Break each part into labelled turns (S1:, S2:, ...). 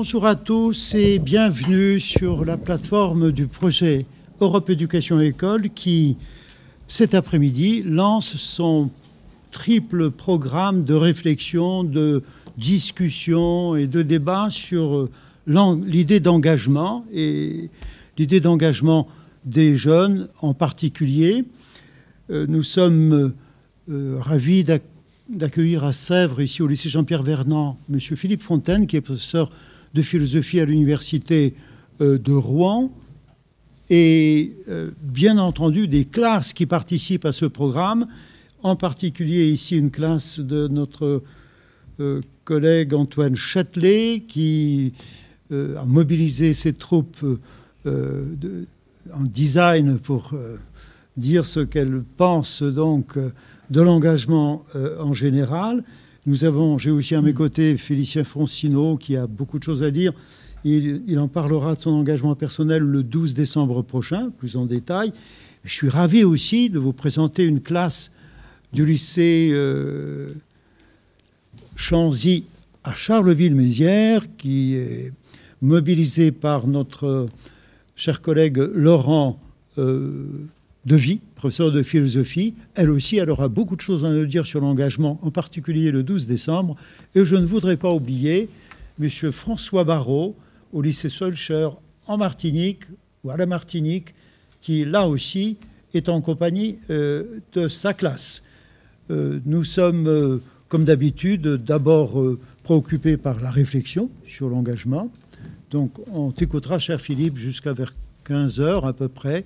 S1: Bonjour à tous et bienvenue sur la plateforme du projet Europe Éducation École qui, cet après-midi, lance son triple programme de réflexion, de discussion et de débat sur l'idée d'engagement et l'idée d'engagement des jeunes en particulier. Euh, nous sommes euh, ravis d'accueillir à Sèvres, ici au lycée Jean-Pierre Vernant, M. Philippe Fontaine, qui est professeur de philosophie à l'université euh, de Rouen, et bien entendu des classes qui participent à ce programme, en particulier ici une classe de notre collègue Antoine Châtelet, qui a mobilisé ses troupes en design pour euh, dire ce qu'elle pense donc euh, de l'engagement euh, en général. Nous avons, j'ai aussi à mes côtés Félicien Francino qui a beaucoup de choses à dire. Il, il, en parlera de son engagement personnel le 12 décembre prochain, plus en détail. Je suis ravi aussi de vous présenter une classe du lycée euh, Chanzy à Charleville-Mézières qui est mobilisée par notre cher collègue Laurent euh, Devy, professeur de philosophie. Elle aussi, elle aura beaucoup de choses à nous dire sur l'engagement, en particulier le 12 décembre. Et je ne voudrais pas oublier M. François Barrault, au lycée Solcher en Martinique, ou à la Martinique, qui là aussi est en compagnie euh, de sa classe. Euh, nous sommes, euh, comme d'habitude, d'abord préoccupés par la réflexion sur l'engagement, donc on t'écoutera, cher Philippe, jusqu'à vers 15 heures à peu près.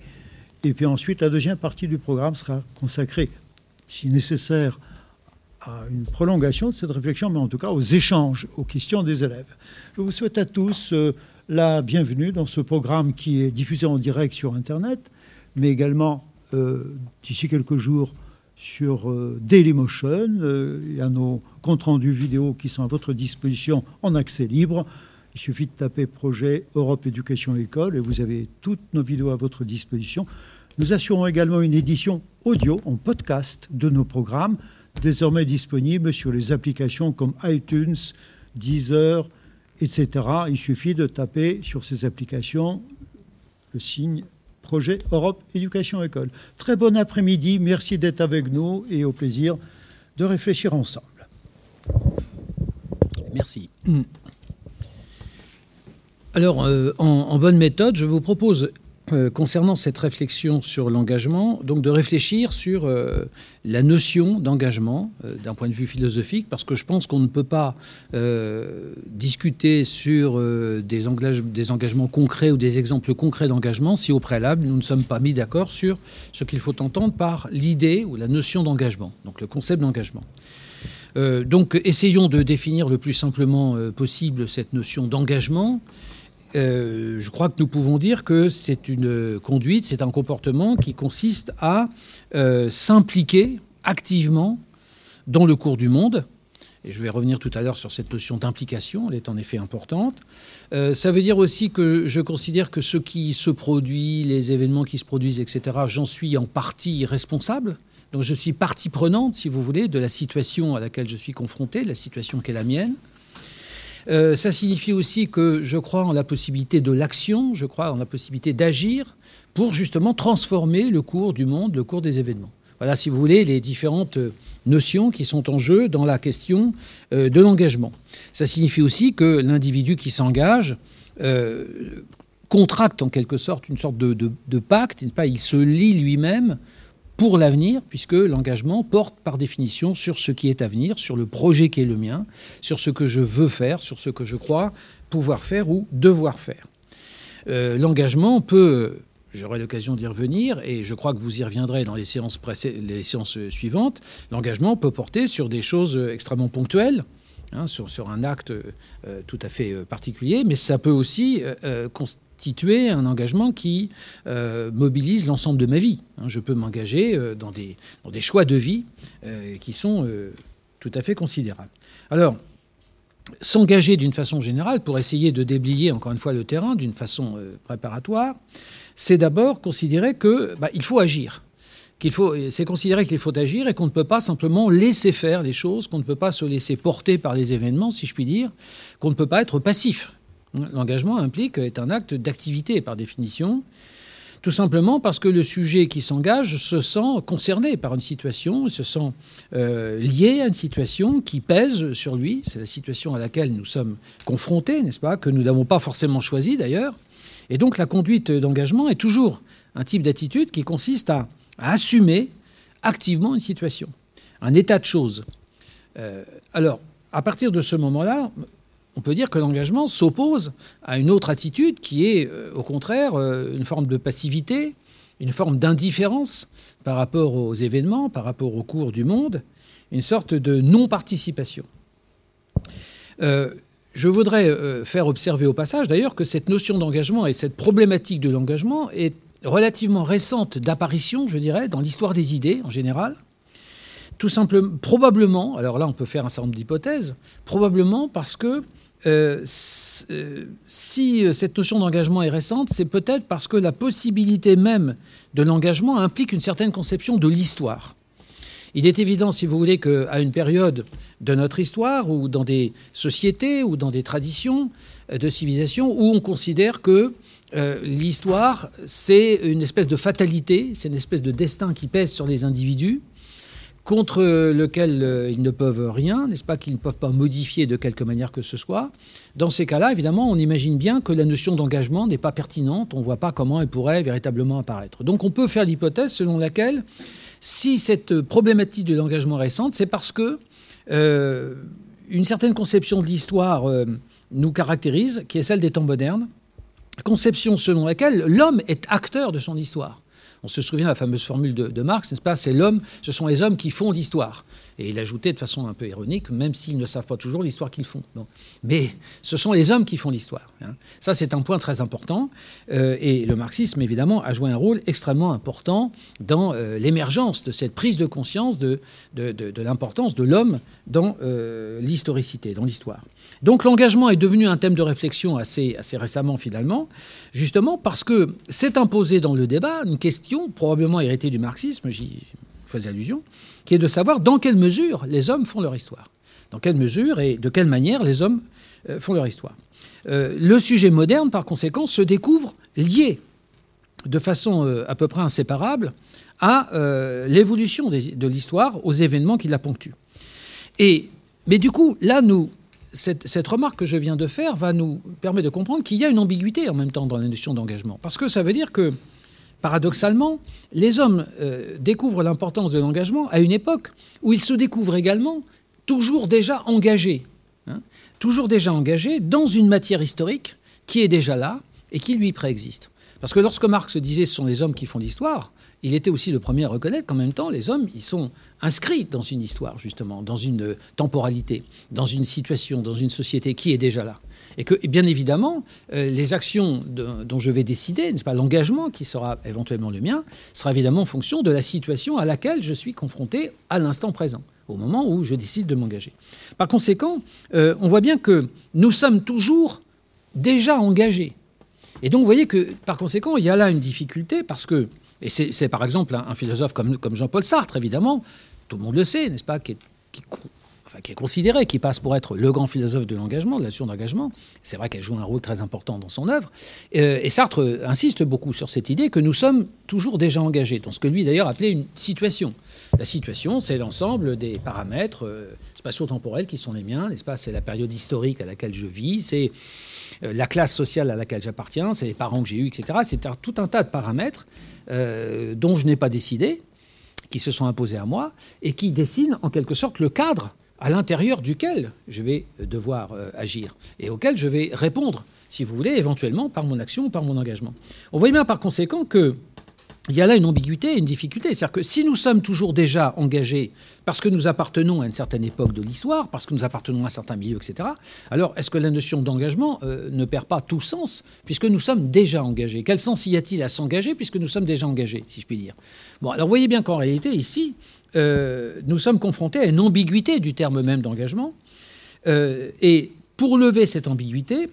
S1: Et puis ensuite, la deuxième partie du programme sera consacrée, si nécessaire, à une prolongation de cette réflexion, mais en tout cas aux échanges, aux questions des élèves. Je vous souhaite à tous euh, la bienvenue dans ce programme qui est diffusé en direct sur Internet, mais également euh, d'ici quelques jours sur euh, Dailymotion. Il y a nos comptes rendus vidéo qui sont à votre disposition en accès libre. Il suffit de taper projet Europe Éducation École et vous avez toutes nos vidéos à votre disposition. Nous assurons également une édition audio en podcast de nos programmes, désormais disponibles sur les applications comme iTunes, Deezer, etc. Il suffit de taper sur ces applications le signe projet Europe Éducation École. Très bon après-midi, merci d'être avec nous et au plaisir de réfléchir ensemble.
S2: Merci. Alors, euh, en, bonne méthode, je vous propose, euh, concernant cette réflexion sur l'engagement, donc de réfléchir sur euh, la notion d'engagement d'un point de vue philosophique, parce que je pense qu'on ne peut pas discuter sur des, des, engagements concrets ou des exemples concrets d'engagement si au préalable nous ne sommes pas mis d'accord sur ce qu'il faut entendre par l'idée ou la notion d'engagement, donc le concept d'engagement. donc essayons de définir le plus simplement possible cette notion d'engagement. Euh, je crois que nous pouvons dire que c'est une conduite, c'est un comportement qui consiste à euh, s'impliquer activement dans le cours du monde. Et je vais revenir tout à l'heure sur cette notion d'implication, elle est en effet importante. Euh, ça veut dire aussi que je considère que ce qui se produit, les événements qui se produisent, etc., j'en suis en partie responsable. Donc je suis partie prenante, si vous voulez, de la situation à laquelle je suis confronté, la situation qui est la mienne. Euh, ça signifie aussi que je crois en la possibilité de l'action, je crois en la possibilité d'agir pour justement transformer le cours du monde, le cours des événements. Voilà, si vous voulez, les différentes notions qui sont en jeu dans la question euh, de l'engagement. Ça signifie aussi que l'individu qui s'engage euh, contracte en quelque sorte une sorte de, de pacte, il se lie lui-même pour l'avenir, puisque l'engagement porte par définition sur ce qui est à venir, sur le projet qui est le mien, sur ce que je veux faire, sur ce que je crois pouvoir faire ou devoir faire. Euh, l'engagement peut, j'aurai l'occasion d'y revenir, et je crois que vous y reviendrez dans les séances, les séances suivantes, l'engagement peut porter sur des choses extrêmement ponctuelles, hein, sur, un acte euh, tout à fait euh, particulier, mais ça peut aussi constituer un engagement qui euh, mobilise l'ensemble de ma vie. Hein. je peux m'engager euh, dans, des, dans, des, choix de vie euh, qui sont tout à fait considérables. Alors, s'engager d'une façon générale pour essayer de déblayer encore une fois le terrain d'une façon préparatoire, c'est d'abord considérer que bah, il faut agir. Qu'il faut, c'est considérer qu'il faut agir et qu'on ne peut pas simplement laisser faire les choses, qu'on ne peut pas se laisser porter par les événements, si je puis dire, qu'on ne peut pas être passif. L'engagement implique, est un acte d'activité par définition, tout simplement parce que le sujet qui s'engage se sent concerné par une situation, se sent euh, lié à une situation qui pèse sur lui. C'est la situation à laquelle nous sommes confrontés, n'est-ce pas, que nous n'avons pas forcément choisi d'ailleurs. Et donc la conduite d'engagement est toujours un type d'attitude qui consiste à, assumer activement une situation, un état de choses. Euh, alors, à partir de ce moment-là, on peut dire que l'engagement s'oppose à une autre attitude qui est, euh, au contraire, euh, une forme de passivité, une forme d'indifférence par rapport aux événements, par rapport au cours du monde, une sorte de non-participation. Euh, je voudrais faire observer au passage, d'ailleurs, que cette notion d'engagement et cette problématique de l'engagement est relativement récente d'apparition, je dirais, dans l'histoire des idées en général. Tout simplement, probablement, alors là on peut faire un certain nombre d'hypothèses, probablement parce que euh, euh, si euh, cette notion d'engagement est récente, c'est peut-être parce que la possibilité même de l'engagement implique une certaine conception de l'histoire. Il est évident, si vous voulez, qu'à une période de notre histoire, ou dans des sociétés, ou dans des traditions de civilisation, où on considère que l'histoire, c'est une espèce de fatalité, c'est une espèce de destin qui pèse sur les individus, contre lequel euh, ils ne peuvent rien, n'est-ce pas, qu'ils ne peuvent pas modifier de quelque manière que ce soit. Dans ces cas-là, évidemment, on imagine bien que la notion d'engagement n'est pas pertinente, on ne voit pas comment elle pourrait véritablement apparaître. Donc on peut faire l'hypothèse selon laquelle, si cette problématique de l'engagement récente, c'est parce que euh, une certaine conception de l'histoire euh, nous caractérise, qui est celle des temps modernes, conception selon laquelle l'homme est acteur de son histoire. On se souvient de la fameuse formule de, Marx, n'est-ce pas? C'est l'homme, ce sont les hommes qui font l'histoire. Et il ajoutait de façon un peu ironique, même s'ils ne savent pas toujours l'histoire qu'ils font. Mais ce sont les hommes qui font l'histoire. Hein. Ça, c'est un point très important. Euh, et le marxisme, évidemment, a joué un rôle extrêmement important dans euh, l'émergence de cette prise de conscience de, l'importance de l'homme dans euh, l'historicité, dans l'histoire. Donc l'engagement est devenu un thème de réflexion assez, assez récemment, finalement, justement parce que s'est imposé dans le débat une question probablement héritée du marxisme, j'y faisais allusion, qui est de savoir dans quelle mesure les hommes font leur histoire. Dans quelle mesure et de quelle manière les hommes euh, font leur histoire. Euh, le sujet moderne, par conséquent, se découvre lié de façon euh, à peu près inséparable à l'évolution de l'histoire, aux événements qui la ponctuent. Et, mais du coup, là, nous, cette, cette, remarque que je viens de faire va nous permettre de comprendre qu'il y a une ambiguïté en même temps dans la notion d'engagement. Parce que ça veut dire que paradoxalement, les hommes euh, découvrent l'importance de l'engagement à une époque où ils se découvrent également toujours déjà engagés, hein, toujours déjà engagés dans une matière historique qui est déjà là et qui lui préexiste. Parce que lorsque Marx disait ce sont les hommes qui font l'histoire, il était aussi le premier à reconnaître qu'en même temps, les hommes, ils sont inscrits dans une histoire, justement, dans une temporalité, dans une situation, dans une société qui est déjà là. Et que, bien évidemment, euh, les actions dont je vais décider, n'est-ce pas, l'engagement qui sera éventuellement le mien, sera évidemment en fonction de la situation à laquelle je suis confronté à l'instant présent, au moment où je décide de m'engager. Par conséquent, euh, on voit bien que nous sommes toujours déjà engagés. Et donc, vous voyez que, par conséquent, il y a là une difficulté parce que et c'est par exemple un, philosophe comme, comme Jean-Paul Sartre, évidemment, tout le monde le sait, n'est-ce pas, qui est, considéré, qui passe pour être le grand philosophe de l'engagement, de l'action d'engagement. C'est vrai qu'elle joue un rôle très important dans son œuvre. Euh, et Sartre insiste beaucoup sur cette idée que nous sommes toujours déjà engagés, dans ce que lui d'ailleurs appelait une situation. La situation, c'est l'ensemble des paramètres euh, spatio-temporels qui sont les miens, pas C'est la période historique à laquelle je vis, c'est la classe sociale à laquelle j'appartiens, c'est les parents que j'ai eus, etc. C'est tout un tas de paramètres euh, dont je n'ai pas décidé, qui se sont imposés à moi, et qui dessinent en quelque sorte le cadre à l'intérieur duquel je vais devoir euh, agir et auquel je vais répondre, si vous voulez, éventuellement par mon action ou par mon engagement. On voit bien par conséquent que il y a là une ambiguïté, une difficulté. C'est-à-dire que si nous sommes toujours déjà engagés parce que nous appartenons à une certaine époque de l'histoire, parce que nous appartenons à un certain milieu, etc., alors est-ce que la notion d'engagement euh, ne perd pas tout sens puisque nous sommes déjà engagés? Quel sens y a-t-il à s'engager puisque nous sommes déjà engagés, si je puis dire? Bon, alors voyez bien qu'en réalité, ici, euh, nous sommes confrontés à une ambiguïté du terme même d'engagement. Euh, et pour lever cette ambiguïté,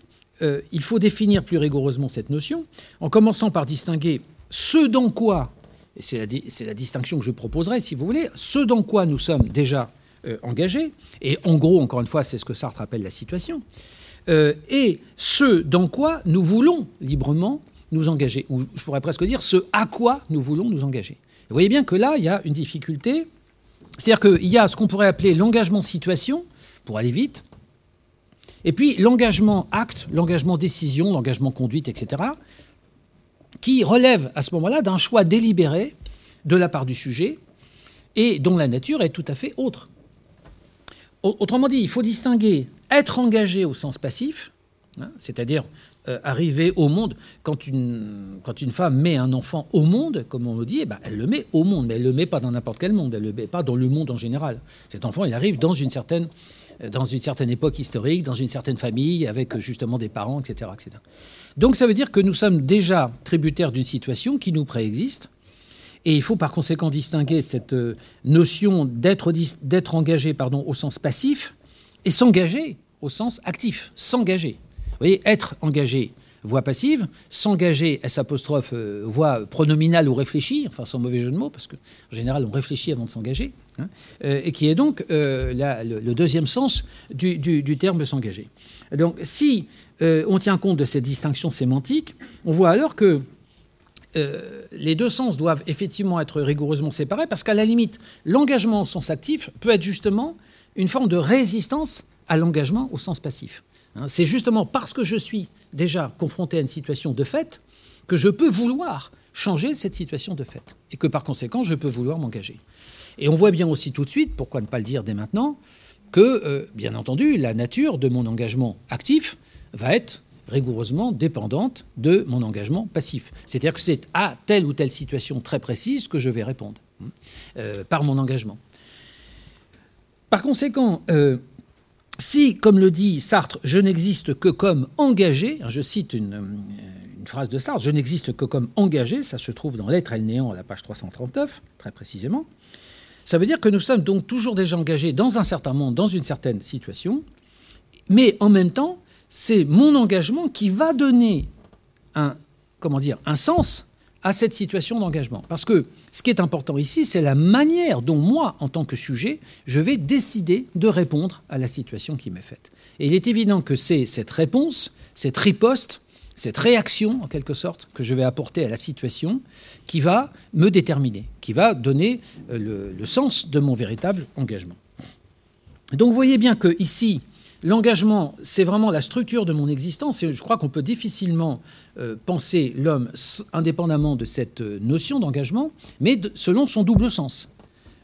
S2: il faut définir plus rigoureusement cette notion, en commençant par distinguer ce dans quoi, et c'est la, distinction que je proposerai si vous voulez, ce dans quoi nous sommes déjà euh, engagés, et en gros, encore une fois, c'est ce que Sartre appelle la situation, et ce dans quoi nous voulons librement nous engager, ou je pourrais presque dire ce à quoi nous voulons nous engager. Vous voyez bien que là, il y a une difficulté, c'est-à-dire qu'il y a ce qu'on pourrait appeler l'engagement situation, pour aller vite, et puis l'engagement acte, l'engagement décision, l'engagement conduite, etc., qui relève à ce moment-là d'un choix délibéré de la part du sujet et dont la nature est tout à fait autre. Autrement dit, il faut distinguer être engagé au sens passif, hein, c'est-à-dire euh, arriver au monde. Quand une, femme met un enfant au monde, comme on le dit, eh ben, elle le met au monde, mais elle ne le met pas dans n'importe quel monde, elle ne le met pas dans le monde en général. Cet enfant, il arrive dans une certaine, dans une certaine époque historique, dans une certaine famille, avec justement des parents, etc., etc. Donc ça veut dire que nous sommes déjà tributaires d'une situation qui nous préexiste. Et il faut par conséquent distinguer cette euh, notion d'être engagé pardon, au sens passif et s'engager au sens actif, s'engager. Vous voyez, être engagé, voix passive, s'engager, S euh, voix pronominale ou réfléchie, enfin sans mauvais jeu de mots, parce qu'en général on réfléchit avant de s'engager, hein, euh, et qui est donc le, deuxième sens du, terme s'engager. Donc si euh, on tient compte de cette distinction sémantique, on voit alors que euh, les deux sens doivent effectivement être rigoureusement séparés parce qu'à la limite, l'engagement au sens actif peut être justement une forme de résistance à l'engagement au sens passif. Hein, c'est justement parce que je suis déjà confronté à une situation de fait que je peux vouloir changer cette situation de fait et que par conséquent je peux vouloir m'engager. Et on voit bien aussi tout de suite, pourquoi ne pas le dire dès maintenant, que, euh, bien entendu, la nature de mon engagement actif va être rigoureusement dépendante de mon engagement passif. C'est-à-dire que c'est à telle ou telle situation très précise que je vais répondre hein, euh, par mon engagement. Par conséquent, euh, si, comme le dit Sartre, je n'existe que comme engagé, hein, je cite une, une, phrase de Sartre, je n'existe que comme engagé, ça se trouve dans L'être et le néant à la page 339, très précisément, ça veut dire que nous sommes donc toujours déjà engagés dans un certain monde, dans une certaine situation, mais en même temps, c'est mon engagement qui va donner un, comment dire, un sens à cette situation d'engagement. Parce que ce qui est important ici, c'est la manière dont moi, en tant que sujet, je vais décider de répondre à la situation qui m'est faite. Et il est évident que c'est cette réponse, cette riposte, cette réaction, en quelque sorte, que je vais apporter à la situation, qui va me déterminer, qui va donner euh, le, sens de mon véritable engagement. Donc vous voyez bien que ici, l'engagement, c'est vraiment la structure de mon existence, et je crois qu'on peut difficilement euh, penser l'homme indépendamment de cette euh, notion d'engagement, mais selon son double sens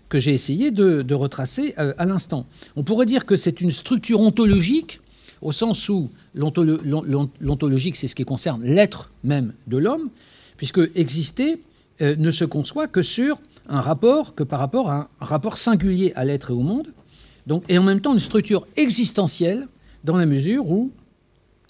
S2: que j'ai essayé de, retracer à l'instant. On pourrait dire que c'est une structure ontologique au sens où l'ontologique, c'est ce qui concerne l'être même de l'homme, puisque exister euh, ne se conçoit que sur un rapport, que par rapport à un rapport singulier à l'être et au monde, donc, et en même temps une structure existentielle, dans la mesure où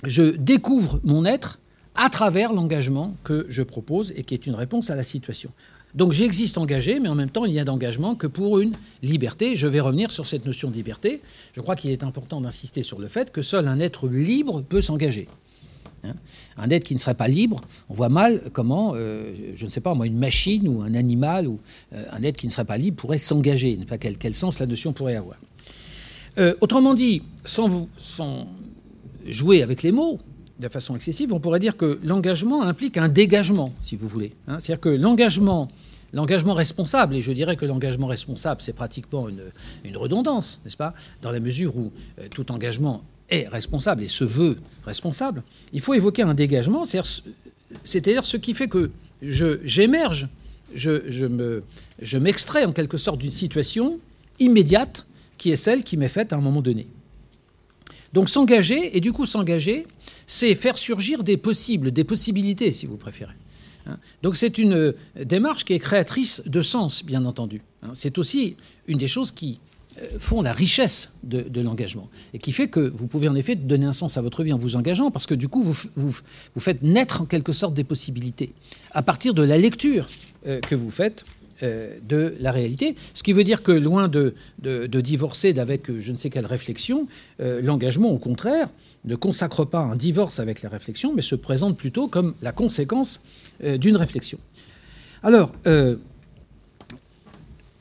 S2: je découvre mon être à travers l'engagement que je propose et qui est une réponse à la situation. Donc j'existe engagé, mais en même temps, il n'y a d'engagement que pour une liberté. Je vais revenir sur cette notion de liberté. Je crois qu'il est important d'insister sur le fait que seul un être libre peut s'engager. Hein? un être qui ne serait pas libre, on voit mal comment, euh, je ne sais pas moi, une machine ou un animal ou euh, un être qui ne serait pas libre pourrait s'engager. Quel, quel sens la notion pourrait avoir euh, Autrement dit, sans, vous, sans jouer avec les mots, de façon excessive, on pourrait dire que l'engagement implique un dégagement, si vous voulez. Hein. C'est-à-dire que l'engagement L'engagement responsable, et je dirais que l'engagement responsable, c'est pratiquement une, redondance, n'est-ce pas? Dans la mesure où euh, tout engagement est responsable et se veut responsable, il faut évoquer un dégagement, c'est-à-dire ce qui fait que j'émerge, je, je m'extrais en quelque sorte d'une situation immédiate qui est celle qui m'est faite à un moment donné. Donc s'engager, et du coup s'engager, c'est faire surgir des possibles, des possibilités, si vous préférez. Hein. Donc c'est une euh, démarche qui est créatrice de sens, bien entendu. Hein. C'est aussi une des choses qui euh, font la richesse de, l'engagement et qui fait que vous pouvez en effet donner un sens à votre vie en vous engageant parce que du coup vous, vous, faites naître en quelque sorte des possibilités à partir de la lecture euh, que vous faites de la réalité. Ce qui veut dire que loin de, de, divorcer d'avec je ne sais quelle réflexion, l'engagement au contraire ne consacre pas un divorce avec la réflexion mais se présente plutôt comme la conséquence euh, d'une réflexion. Alors, euh,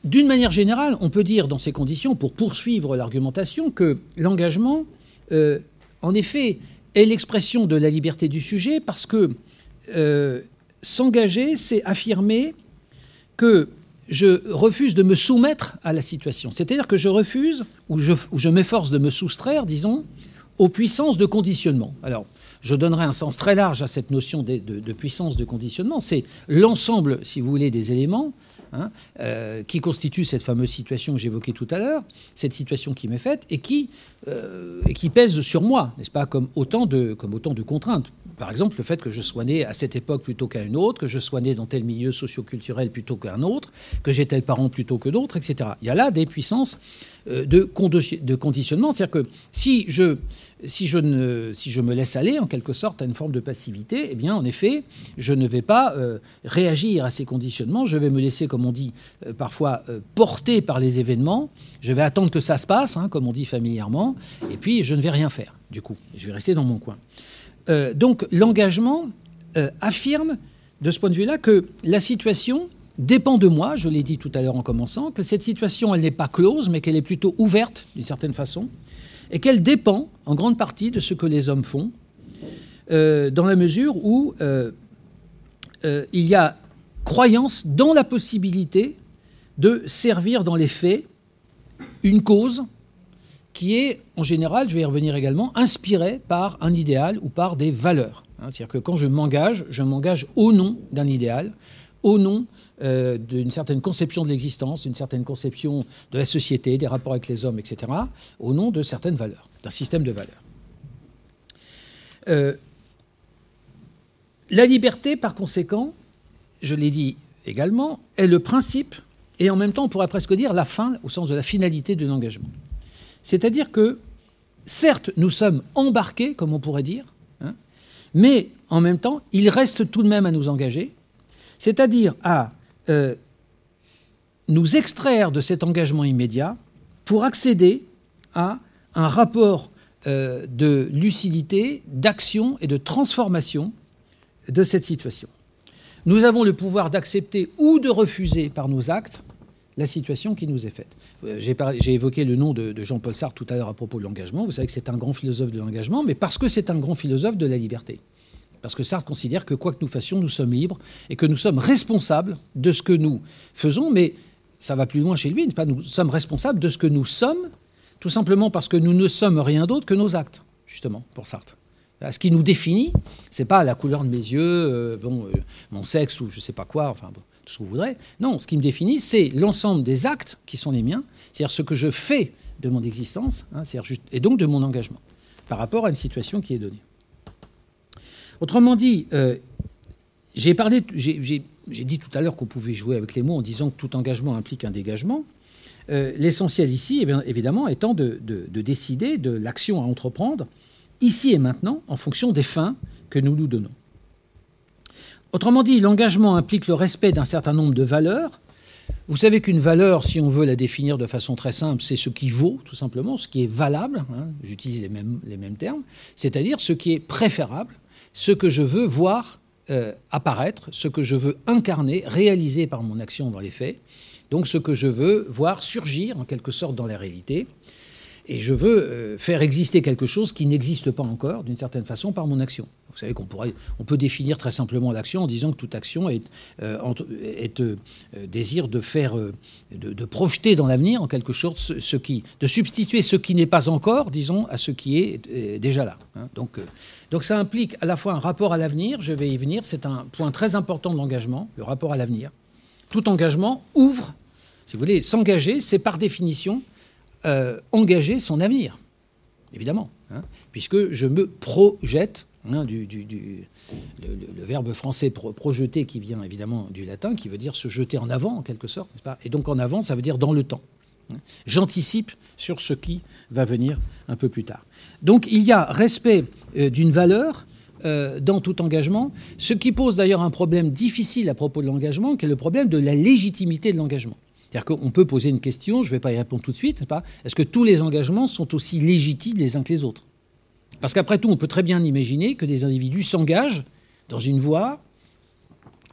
S2: d'une manière générale, on peut dire dans ces conditions, pour poursuivre l'argumentation, que l'engagement, euh, en effet, est l'expression de la liberté du sujet parce que euh, s'engager, c'est affirmer que je refuse de me soumettre à la situation. C'est-à-dire que je refuse, ou je, m'efforce de me soustraire, disons, aux puissances de conditionnement. Alors, je donnerai un sens très large à cette notion de, de puissance de conditionnement. C'est l'ensemble, si vous voulez, des éléments Hein, euh, qui constitue cette fameuse situation que j'évoquais tout à l'heure, cette situation qui m'est faite et qui, euh, et qui pèse sur moi, n'est-ce pas, comme autant, de, comme autant de contraintes. Par exemple, le fait que je sois né à cette époque plutôt qu'à une autre, que je sois né dans tel milieu socioculturel plutôt qu'un autre, que j'ai tel parent plutôt que d'autres, etc. Il y a là des puissances de, de conditionnement. C'est-à-dire que si je, si, je ne, si je me laisse aller, en quelque sorte, à une forme de passivité, eh bien, en effet, je ne vais pas réagir à ces conditionnements. Je vais me laisser, comme on dit euh, parfois, euh, porté par les événements. Je vais attendre que ça se passe, hein, comme on dit familièrement, et puis je ne vais rien faire, du coup. Je vais rester dans mon coin. Euh, donc l'engagement affirme, de ce point de vue-là, que la situation dépend de moi, je l'ai dit tout à l'heure en commençant, que cette situation, n'est pas close, mais qu'elle est plutôt ouverte, d'une certaine façon, et qu'elle dépend, en grande partie, de ce que les hommes font, dans la mesure où il y a croyance dans la possibilité de servir dans les faits une cause qui est, en général, je vais y revenir également, inspirée par un idéal ou par des valeurs. Hein, c'est-à-dire que quand je m'engage, je m'engage au nom d'un idéal, au nom euh, d'une certaine conception de l'existence, d'une certaine conception de la société, des rapports avec les hommes, etc., au nom de certaines valeurs, d'un système de valeurs. Euh, la liberté, par conséquent, je l'ai dit également, est le principe et en même temps, on pourrait presque dire la fin au sens de la finalité de l'engagement. C'est-à-dire que, certes, nous sommes embarqués, comme on pourrait dire, hein, mais en même temps, il reste tout de même à nous engager, c'est-à-dire à euh, nous extraire de cet engagement immédiat pour accéder à un rapport euh, de lucidité, d'action et de transformation de cette situation. Nous avons le pouvoir d'accepter ou de refuser par nos actes la situation qui nous est faite. Euh, j'ai évoqué le nom de, Jean-Paul Sartre tout à l'heure à propos de l'engagement. Vous savez que c'est un grand philosophe de l'engagement, mais parce que c'est un grand philosophe de la liberté. Parce que Sartre considère que quoi que nous fassions, nous sommes libres et que nous sommes responsables de ce que nous faisons, mais ça va plus loin chez lui, nous sommes responsables de ce que nous sommes, tout simplement parce que nous ne sommes rien d'autre que nos actes, justement, pour Sartre. Ce qui nous définit, c'est pas la couleur de mes yeux, euh, euh, mon sexe ou je sais pas quoi, enfin tout ce que vous voudrez. Non, ce qui me définit, c'est l'ensemble des actes qui sont les miens, c'est-à-dire ce que je fais de mon existence, hein, et donc de mon engagement par rapport à une situation qui est donnée. Autrement dit, euh, j'ai dit tout à l'heure qu'on pouvait jouer avec les mots en disant que tout engagement implique un dégagement. L'essentiel ici, évidemment, étant de décider de l'action à entreprendre ici et maintenant, en fonction des fins que nous nous donnons. Autrement dit, l'engagement implique le respect d'un certain nombre de valeurs. Vous savez qu'une valeur, si on veut la définir de façon très simple, c'est ce qui vaut, tout simplement, ce qui est valable, hein, j'utilise les mêmes termes, c'est-à-dire ce qui est préférable, ce que je veux voir euh, apparaître, ce que je veux incarner, réaliser par mon action dans les faits, donc ce que je veux voir surgir en quelque sorte dans la réalité. Et je veux euh, faire exister quelque chose qui n'existe pas encore, d'une certaine façon, par mon action. Vous savez qu'on peut définir très simplement l'action en disant que toute action est, euh, est euh, désir de faire, de, projeter dans l'avenir en quelque sorte ce, qui, de substituer ce qui n'est pas encore, disons, à ce qui est déjà là. Hein. Donc, donc ça implique à la fois un rapport à l'avenir, je vais y venir, c'est un point très important de l'engagement, le rapport à l'avenir. Tout engagement ouvre, si vous voulez, s'engager, c'est par définition euh, engager son avenir, évidemment, hein, puisque je me projette, hein, du, le, verbe français projeter qui vient évidemment du latin, qui veut dire se jeter en avant en quelque sorte, pas? Et donc en avant, ça veut dire dans le temps. Hein. J'anticipe sur ce qui va venir un peu plus tard. Donc il y a respect euh, d'une valeur euh, dans tout engagement, ce qui pose d'ailleurs un problème difficile à propos de l'engagement, qui est le problème de la légitimité de l'engagement. C'est-à-dire qu'on peut poser une question, je ne vais pas y répondre tout de suite, est-ce que tous les engagements sont aussi légitimes les uns que les autres? Parce qu'après tout, on peut très bien imaginer que des individus s'engagent dans une voie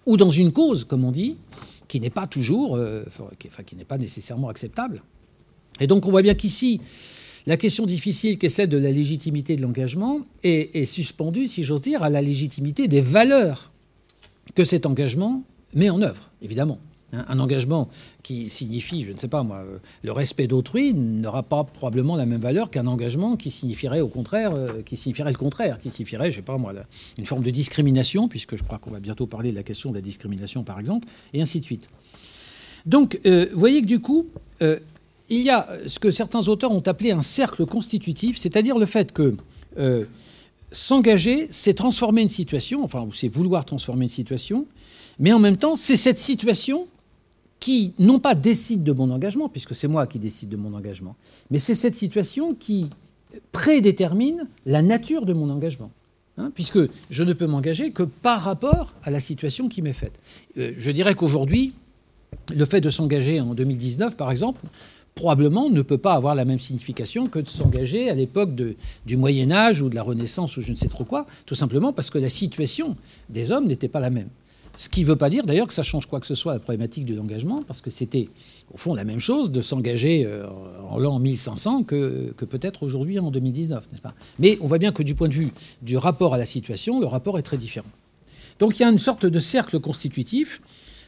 S2: ou dans une cause, comme on dit, qui n'est pas toujours, euh, enfin, qui n'est pas nécessairement acceptable. Et donc on voit bien qu'ici, la question difficile qui est celle de la légitimité de l'engagement est, suspendue, si j'ose dire, à la légitimité des valeurs que cet engagement met en œuvre, évidemment. Un engagement qui signifie, je ne sais pas moi, euh, le respect d'autrui n'aura pas probablement la même valeur qu'un engagement qui signifierait au contraire, euh, qui signifierait le contraire, qui signifierait, je sais pas moi, une forme de discrimination, puisque je crois qu'on va bientôt parler de la question de la discrimination par exemple, et ainsi de suite. Donc, euh, vous voyez que du coup, il y a ce que certains auteurs ont appelé un cercle constitutif, c'est-à-dire le fait que s'engager, c'est transformer une situation, enfin, c'est vouloir transformer une situation, mais en même temps, c'est cette situation qui, non pas décide de mon engagement, puisque c'est moi qui décide de mon engagement, mais c'est cette situation qui prédétermine la nature de mon engagement. Hein, puisque je ne peux m'engager que par rapport à la situation qui m'est faite. Euh, je dirais qu'aujourd'hui, le fait de s'engager en 2019, par exemple, probablement ne peut pas avoir la même signification que de s'engager à l'époque du Moyen Âge ou de la Renaissance ou je ne sais trop quoi, tout simplement parce que la situation des hommes n'était pas la même. Ce qui ne veut pas dire d'ailleurs que ça change quoi que ce soit la problématique de l'engagement, parce que c'était au fond la même chose de s'engager euh, en l'an 1500 que, que peut-être aujourd'hui en 2019, n'est-ce pas? Mais on voit bien que du point de vue du rapport à la situation, le rapport est très différent. Donc il y a une sorte de cercle constitutif.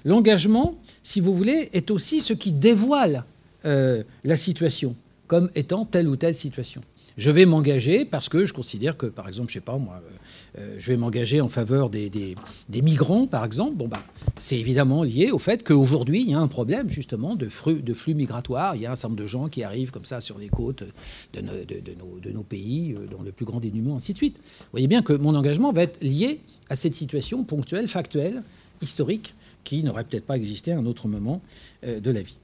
S2: L'engagement, si vous voulez, est aussi ce qui dévoile euh, la situation comme étant telle ou telle situation. Je vais m'engager parce que je considère que, par exemple, je sais pas moi, euh, euh, je vais m'engager en faveur des, migrants, par exemple. Bon, bah, c'est évidemment lié au fait qu'aujourd'hui, il y a un problème justement de flux, de flux migratoires. Il y a un certain nombre de gens qui arrivent comme ça sur les côtes de, nos, de, nos, pays, euh, dans le plus grand dénuement, ainsi de suite. Vous voyez bien que mon engagement va être lié à cette situation ponctuelle, factuelle, historique, qui n'aurait peut-être pas existé à un autre moment de la vie.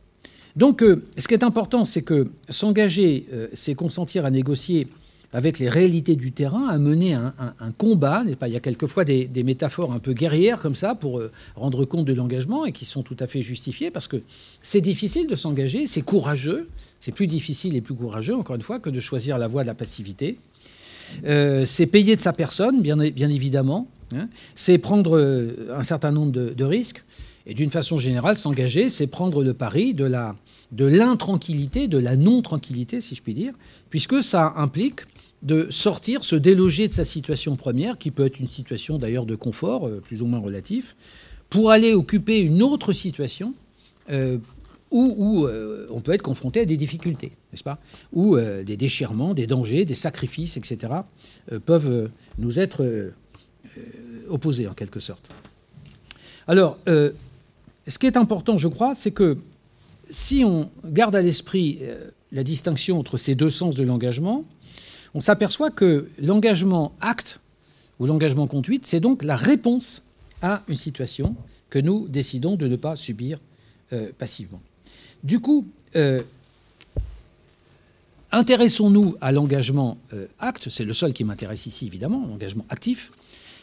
S2: Donc, euh, ce qui est important, c'est que s'engager, euh, c'est consentir à négocier avec les réalités du terrain, à mener un, combat. Il y a quelquefois des, métaphores un peu guerrières comme ça pour euh, rendre compte de l'engagement et qui sont tout à fait justifiées parce que c'est difficile de s'engager, c'est courageux, c'est plus difficile et plus courageux, encore une fois, que de choisir la voie de la passivité. c'est payer de sa personne, bien, évidemment. Hein. C'est prendre un certain nombre de risques. Et d'une façon générale, s'engager, c'est prendre le pari de la de l'intranquillité, de la non-tranquillité, si je puis dire, puisque ça implique de sortir, se déloger de sa situation première, qui peut être une situation d'ailleurs de confort, euh, plus ou moins relatif, pour aller occuper une autre situation euh, où, euh, on peut être confronté à des difficultés, n'est-ce pas? Où des déchirements, des dangers, des sacrifices, etc., peuvent nous être opposés en quelque sorte. Alors, ce qui est important, je crois, c'est que si on garde à l'esprit euh, la distinction entre ces deux sens de l'engagement, on s'aperçoit que l'engagement acte ou l'engagement conduite, c'est donc la réponse à une situation que nous décidons de ne pas subir euh, passivement. Du coup, euh, intéressons-nous à l'engagement acte, c'est le seul qui m'intéresse ici évidemment, l'engagement actif,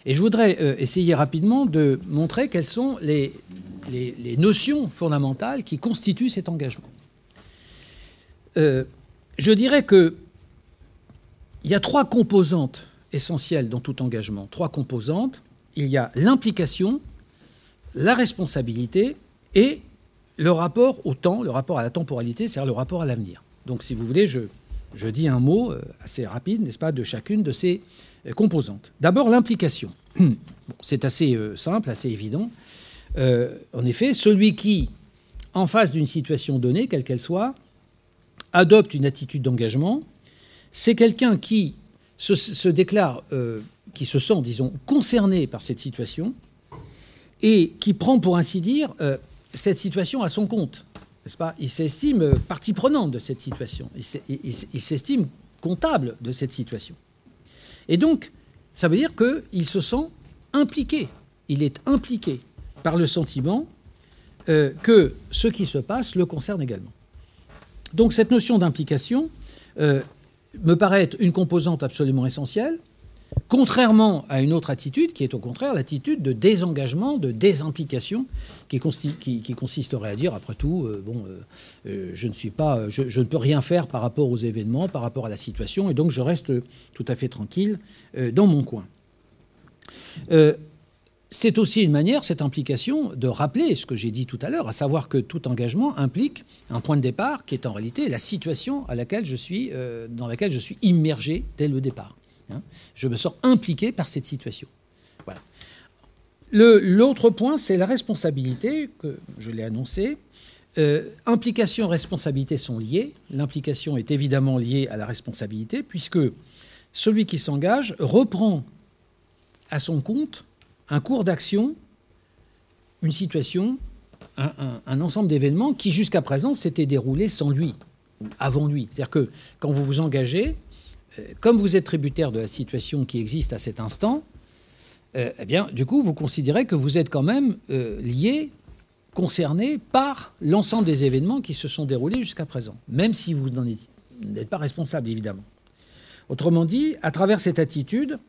S2: et je voudrais essayer rapidement de montrer quelles sont les, les, notions fondamentales qui constituent cet engagement. Euh, je dirais que il y a trois composantes essentielles dans tout engagement. Trois composantes. Il y a l'implication, la responsabilité et le rapport au temps, le rapport à la temporalité, c'est-à-dire le rapport à l'avenir. Donc, si vous voulez, je, je dis un mot euh, assez rapide, n'est-ce pas, de chacune de ces euh, composantes. D'abord, l'implication. c'est assez simple, assez évident. Euh, en effet, celui qui, en face d'une situation donnée, quelle qu'elle soit, adopte une attitude d'engagement, c'est quelqu'un qui se, déclare, euh, qui se sent, disons, concerné par cette situation et qui prend, pour ainsi dire, euh, cette situation à son compte. N'est-ce pas? Il s'estime partie prenante de cette situation. Il s'estime comptable de cette situation. Et donc, ça veut dire qu'il se sent impliqué. Il est impliqué par le sentiment euh, que ce qui se passe le concerne également. Donc cette notion d'implication euh, me paraît être une composante absolument essentielle, contrairement à une autre attitude qui est au contraire l'attitude de désengagement, de désimplication, qui, consisterait à dire, après tout, euh, bon, je, ne suis pas, je, ne peux rien faire par rapport aux événements, par rapport à la situation, et donc je reste tout à fait tranquille dans mon coin c'est aussi une manière, cette implication, de rappeler ce que j'ai dit tout à l'heure, à savoir que tout engagement implique un point de départ qui est en réalité la situation à laquelle je suis, euh, dans laquelle je suis immergé dès le départ. Hein. Je me sens impliqué par cette situation. Voilà. L'autre point, c'est la responsabilité, que je l'ai annoncé. Euh, implication et responsabilité sont liées. L'implication est évidemment liée à la responsabilité, puisque celui qui s'engage reprend à son compte un cours d'action, une situation, un, ensemble d'événements qui jusqu'à présent s'étaient déroulés sans lui, avant lui. C'est-à-dire que quand vous vous engagez, euh, comme vous êtes tributaire de la situation qui existe à cet instant, euh, eh bien, du coup, vous considérez que vous êtes quand même euh, lié, concerné par l'ensemble des événements qui se sont déroulés jusqu'à présent, même si vous n'êtes pas responsable, évidemment. Autrement dit, à travers cette attitude,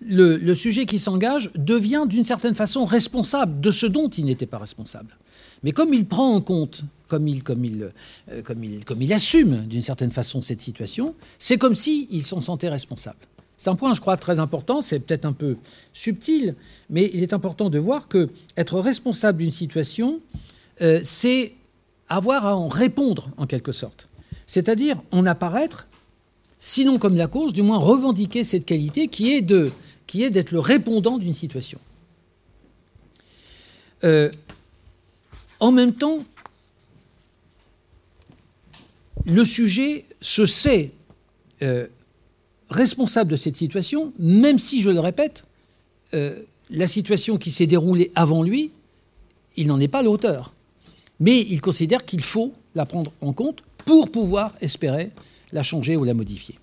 S2: le, sujet qui s'engage devient d'une certaine façon responsable de ce dont il n'était pas responsable. Mais comme il prend en compte, comme il, comme il, euh, comme il, comme il assume d'une certaine façon cette situation, c'est comme s'il s'en sentait responsable. C'est un point, je crois, très important. C'est peut-être un peu subtil, mais il est important de voir que être responsable d'une situation, euh, c'est avoir à en répondre en quelque sorte. C'est-à-dire en apparaître, sinon comme la cause, du moins revendiquer cette qualité qui est de qui est d'être le répondant d'une situation. Euh, en même temps, le sujet se sait euh, responsable de cette situation, même si, je le répète, euh, la situation qui s'est déroulée avant lui, il n'en est pas l'auteur. Mais il considère qu'il faut la prendre en compte pour pouvoir espérer la changer ou la modifier.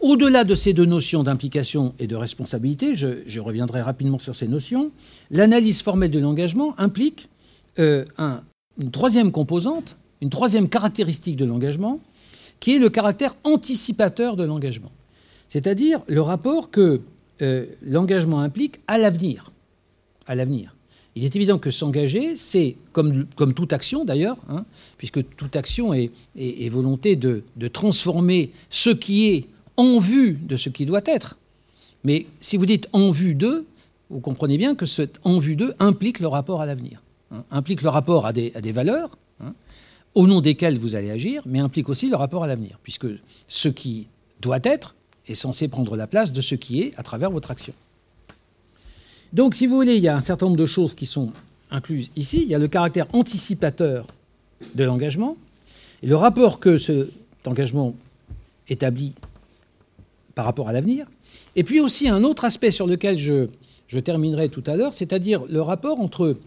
S2: Au-delà de ces deux notions d'implication et de responsabilité, je, reviendrai rapidement sur ces notions, l'analyse formelle de l'engagement implique euh, une troisième composante, une troisième caractéristique de l'engagement, qui est le caractère anticipateur de l'engagement, c'est-à-dire le rapport que euh, l'engagement implique à l'avenir. Il est évident que s'engager, c'est, comme, toute action d'ailleurs, hein, puisque toute action est, volonté de, transformer ce qui est en vue de ce qui doit être. Mais si vous dites en vue d'eux, vous comprenez bien que ce en vue d'eux implique le rapport à l'avenir, hein, implique le rapport à des, valeurs, hein, au nom desquelles vous allez agir, mais implique aussi le rapport à l'avenir, puisque ce qui doit être est censé prendre la place de ce qui est à travers votre action. Donc, si vous voulez, il y a un certain nombre de choses qui sont incluses ici. Il y a le caractère anticipateur de l'engagement, et le rapport que cet engagement établit par rapport à l'avenir. Et puis aussi un autre aspect sur lequel je, terminerai tout à l'heure, c'est-à-dire le rapport entre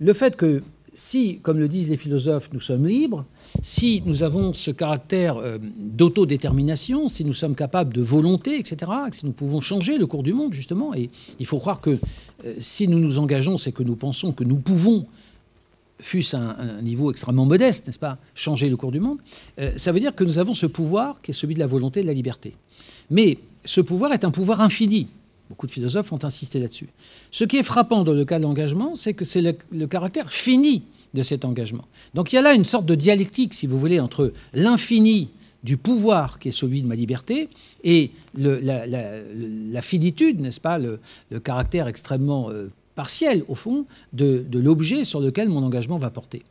S2: le fait que si, comme le disent les philosophes, nous sommes libres, si nous avons ce caractère euh, d'autodétermination, si nous sommes capables de volonté, etc., si nous pouvons changer le cours du monde, justement, et il faut croire que euh, si nous nous engageons, c'est que nous pensons que nous pouvons, fût-ce à un, niveau extrêmement modeste, n'est-ce pas, changer le cours du monde, euh, ça veut dire que nous avons ce pouvoir qui est celui de la volonté et de la liberté. Mais ce pouvoir est un pouvoir infini. Beaucoup de philosophes ont insisté là-dessus. Ce qui est frappant dans le cas de l'engagement, c'est que c'est le, caractère fini de cet engagement. Donc il y a là une sorte de dialectique, si vous voulez, entre l'infini du pouvoir qui est celui de ma liberté et la, finitude, n'est-ce pas, le, caractère extrêmement euh, partiel, au fond, de, l'objet sur lequel mon engagement va porter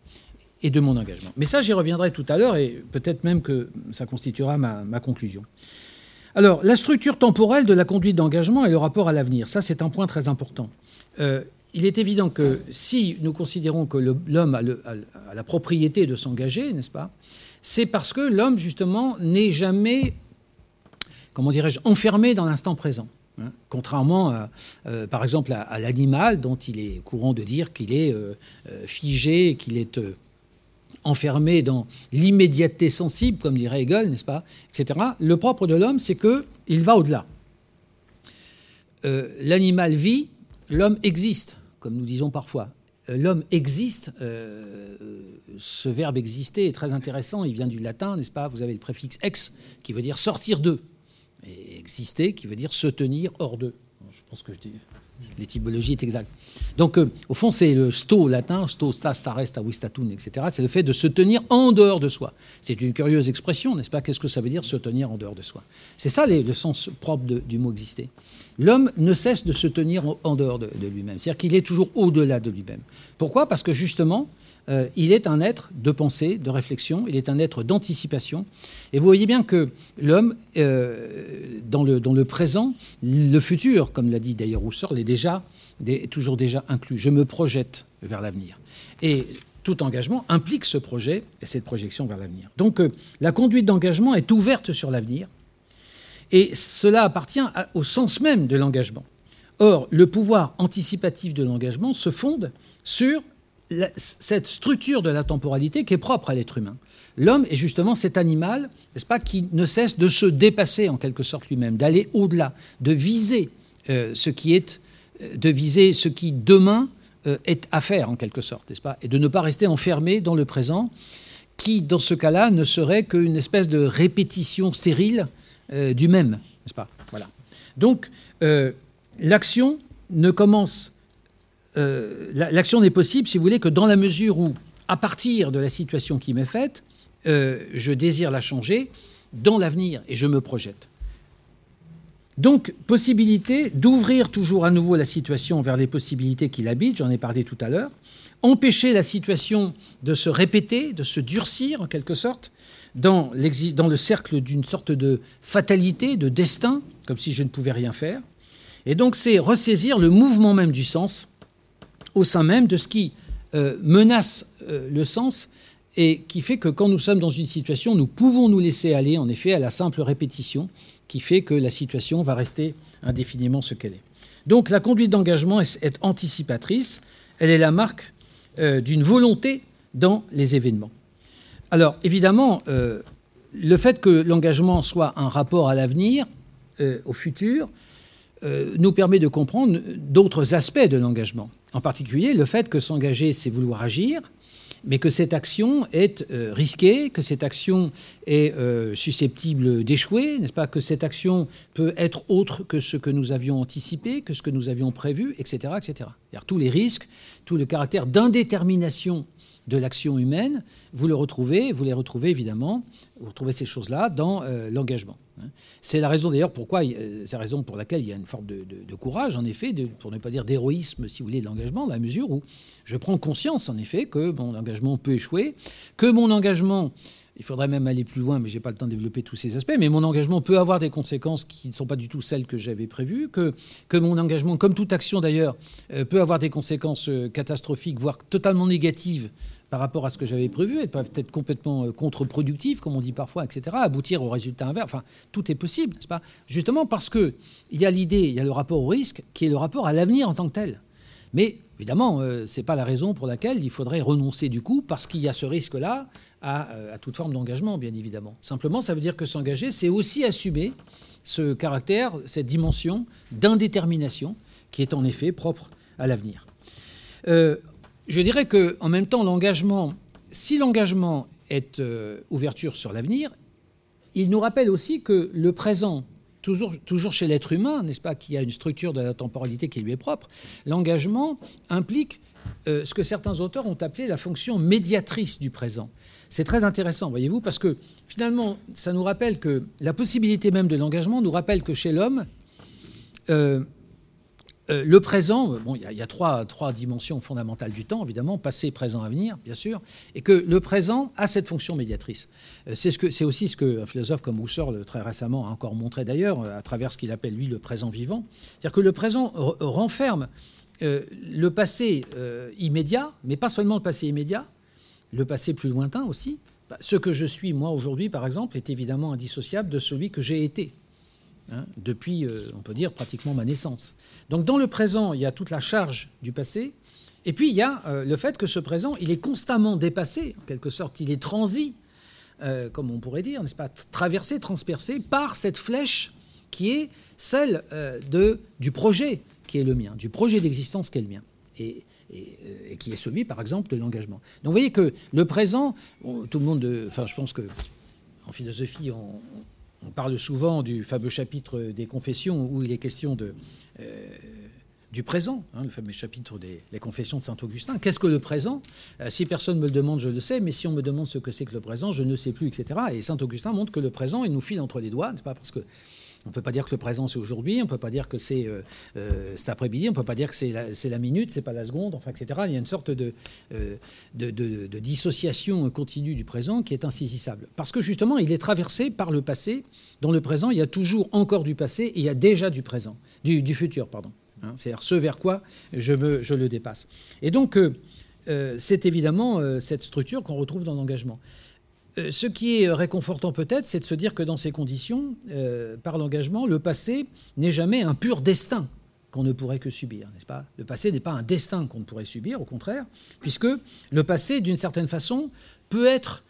S2: et de mon engagement. Mais ça, j'y reviendrai tout à l'heure et peut-être même que ça constituera ma conclusion. Alors, la structure temporelle de la conduite d'engagement et le rapport à l'avenir, ça c'est un point très important. Euh, il est évident que si nous considérons que l'homme a, la propriété de s'engager, n'est-ce pas, c'est parce que l'homme, justement, n'est jamais, comment dirais-je, enfermé dans l'instant présent. Hein. contrairement, euh, par exemple, à, l'animal, dont il est courant de dire qu'il est euh, figé, qu'il est enfermé dans l'immédiateté sensible, comme dirait Hegel, n'est-ce pas, etc. Le propre de l'homme, c'est qu'il va au-delà. Euh, l'animal vit, l'homme existe, comme nous disons parfois. Euh, l'homme existe, euh, ce verbe exister est très intéressant, il vient du latin, n'est-ce pas Vous avez le préfixe ex qui veut dire sortir d'eux, et exister qui veut dire se tenir hors d'eux. je pense que l'étymologie est exacte. Donc, euh, au fond, c'est le sto latin, sto, sta, stare, sta, vistatun, etc. C'est le fait de se tenir en dehors de soi. C'est une curieuse expression, n'est-ce pas? Qu'est-ce que ça veut dire se tenir en dehors de soi? C'est ça le sens propre du mot exister. L'homme ne cesse de se tenir en, dehors de, de lui-même. C'est-à-dire qu'il est toujours au-delà de lui-même. Pourquoi? Parce que justement, euh, il est un être de pensée, de réflexion, il est un être d'anticipation. Et vous voyez bien que l'homme, euh, dans, le, présent, le futur, comme l'a dit d'ailleurs Rousseau, est déjà, toujours déjà inclus. Je me projette vers l'avenir. Et tout engagement implique ce projet et cette projection vers l'avenir. Donc euh, la conduite d'engagement est ouverte sur l'avenir et cela appartient au sens même de l'engagement. Or, le pouvoir anticipatif de l'engagement se fonde sur cette structure de la temporalité qui est propre à l'être humain. L'homme est justement cet animal, n'est-ce pas, qui ne cesse de se dépasser en quelque sorte lui-même, d'aller au-delà, de viser euh, ce qui est, euh, de viser ce qui demain euh, est à faire en quelque sorte, n'est-ce pas, et de ne pas rester enfermé dans le présent, qui dans ce cas-là ne serait qu'une espèce de répétition stérile du même, n'est-ce pas Voilà. Donc l'action ne commence euh, l'action n'est possible, si vous voulez, que dans la mesure où, à partir de la situation qui m'est faite, euh, je désire la changer dans l'avenir et je me projette. Donc, possibilité d'ouvrir toujours à nouveau la situation vers les possibilités qui l'habitent, j'en ai parlé tout à l'heure, empêcher la situation de se répéter, de se durcir en quelque sorte, dans, dans le cercle d'une sorte de fatalité, de destin, comme si je ne pouvais rien faire. Et donc, c'est ressaisir le mouvement même du sens au sein même de ce qui euh, menace euh, le sens et qui fait que quand nous sommes dans une situation, nous pouvons nous laisser aller, en effet, à la simple répétition qui fait que la situation va rester indéfiniment ce qu'elle est. Donc la conduite d'engagement est, anticipatrice, elle est la marque euh, d'une volonté dans les événements. Alors évidemment, le fait que l'engagement soit un rapport à l'avenir, au futur, nous permet de comprendre d'autres aspects de l'engagement. En particulier, le fait que s'engager, c'est vouloir agir, mais que cette action est euh, risquée, que cette action est euh, susceptible d'échouer, n'est-ce pas Que cette action peut être autre que ce que nous avions anticipé, que ce que nous avions prévu, etc., etc. Tous les risques, tout le caractère d'indétermination de l'action humaine, vous le retrouvez, vous les retrouvez évidemment, vous retrouvez ces choses-là dans euh, l'engagement. Hein. C'est la raison d'ailleurs pourquoi, euh, c'est la raison pour laquelle il y a une forme de, courage, en effet, pour ne pas dire d'héroïsme, si vous voulez, de l'engagement, dans la mesure où je prends conscience, en effet, que mon engagement peut échouer, que mon engagement il faudrait même aller plus loin, mais je n'ai pas le temps de développer tous ces aspects. Mais mon engagement peut avoir des conséquences qui ne sont pas du tout celles que j'avais prévues, que, que mon engagement, comme toute action d'ailleurs, euh, peut avoir des conséquences catastrophiques, voire totalement négatives par rapport à ce que j'avais prévu. Elles peuvent être complètement euh, contre-productives, comme on dit parfois, etc., aboutir au résultat inverse. Enfin, tout est possible, n'est-ce pas? Justement parce qu'il y a l'idée, il y a le rapport au risque, qui est le rapport à l'avenir en tant que tel. Mais évidemment, euh, ce n'est pas la raison pour laquelle il faudrait renoncer du coup, parce qu'il y a ce risque-là euh, à, toute forme d'engagement, bien évidemment. Simplement, ça veut dire que s'engager, c'est aussi assumer ce caractère, cette dimension d'indétermination qui est en effet propre à l'avenir je dirais que en même temps, l'engagement, si l'engagement est euh, ouverture sur l'avenir, il nous rappelle aussi que le présent, toujours, chez l'être humain, n'est-ce pas, qui a une structure de la temporalité qui lui est propre, l'engagement implique euh, ce que certains auteurs ont appelé la fonction médiatrice du présent. C'est très intéressant, voyez-vous, parce que finalement, ça nous rappelle que la possibilité même de l'engagement nous rappelle que chez l'homme, euh, euh, le présent, bon, il y, a, trois, dimensions fondamentales du temps, évidemment, passé, présent, avenir, bien sûr, et que le présent a cette fonction médiatrice. Euh, c'est ce aussi ce qu'un philosophe comme Husserl, très récemment, a encore montré d'ailleurs, à travers ce qu'il appelle, lui, le présent vivant. C'est-à-dire que le présent renferme euh, le passé immédiat, mais pas seulement le passé immédiat, le passé plus lointain aussi. Bah, ce que je suis, moi, aujourd'hui, par exemple, est évidemment indissociable de celui que j'ai été. Hein, depuis, euh, on peut dire, pratiquement ma naissance. Donc dans le présent, il y a toute la charge du passé, et puis il y a euh, le fait que ce présent, il est constamment dépassé, en quelque sorte, il est transi, euh, comme on pourrait dire, n'est-ce pas, traversé, transpercé par cette flèche qui est celle du projet qui est le mien, du projet d'existence qui est le mien. Et, et, qui est celui, par exemple, de l'engagement. Donc vous voyez que le présent, tout le monde, enfin je pense que en philosophie, on, on parle souvent du fameux chapitre des confessions où il est question de, du présent, hein, le fameux chapitre des confessions de saint Augustin. Qu'est-ce que le présent? Si personne me le demande, je le sais, mais si on me demande ce que c'est que le présent, je ne sais plus, etc. Et saint Augustin montre que le présent, il nous file entre les doigts, n'est-ce pas? Parce que on ne peut pas dire que le présent c'est aujourd'hui, on ne peut pas dire que c'est euh, euh, cet après-midi, on ne peut pas dire que c'est la, la, minute, c'est pas la seconde, enfin, etc. Il y a une sorte de, euh, de, dissociation continue du présent qui est insaisissable. Parce que justement, il est traversé par le passé. Dans le présent, il y a toujours encore du passé et il y a déjà du présent, du, futur, pardon. Hein. C'est-à-dire ce vers quoi je, je le dépasse. Et donc, c'est évidemment cette structure qu'on retrouve dans l'engagement. Euh, ce qui est réconfortant peut-être, c'est de se dire que dans ces conditions, euh, par l'engagement, le passé n'est jamais un pur destin qu'on ne pourrait que subir, n'est-ce pas? Le passé n'est pas un destin qu'on ne pourrait subir, au contraire, puisque le passé, d'une certaine façon, peut être...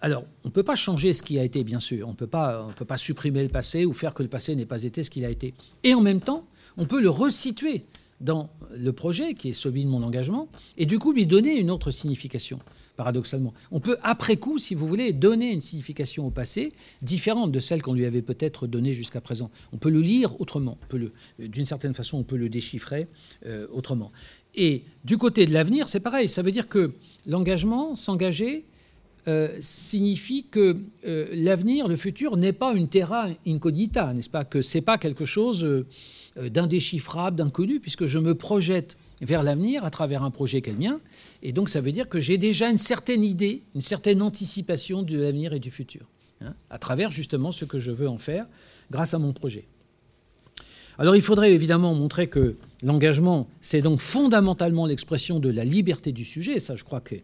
S2: Alors, on ne peut pas changer ce qui a été, bien sûr. On ne peut pas supprimer le passé ou faire que le passé n'ait pas été ce qu'il a été. Et en même temps, on peut le resituer dans le projet, qui est celui de mon engagement, et du coup lui donner une autre signification, paradoxalement. On peut, après coup, si vous voulez, donner une signification au passé différente de celle qu'on lui avait peut-être donnée jusqu'à présent. On peut le lire autrement, d'une certaine façon, on peut le déchiffrer euh, autrement. Et du côté de l'avenir, c'est pareil, ça veut dire que l'engagement, s'engager, euh, signifie que euh, l'avenir, le futur, n'est pas une terra incognita, n'est-ce pas? Que c'est pas quelque chose d'indéchiffrable, d'inconnu, puisque je me projette vers l'avenir à travers un projet qu'est le mien. Et donc ça veut dire que j'ai déjà une certaine idée, une certaine anticipation de l'avenir et du futur, hein, à travers justement ce que je veux en faire grâce à mon projet. Alors il faudrait évidemment montrer que l'engagement, c'est donc fondamentalement l'expression de la liberté du sujet. Et ça, je crois que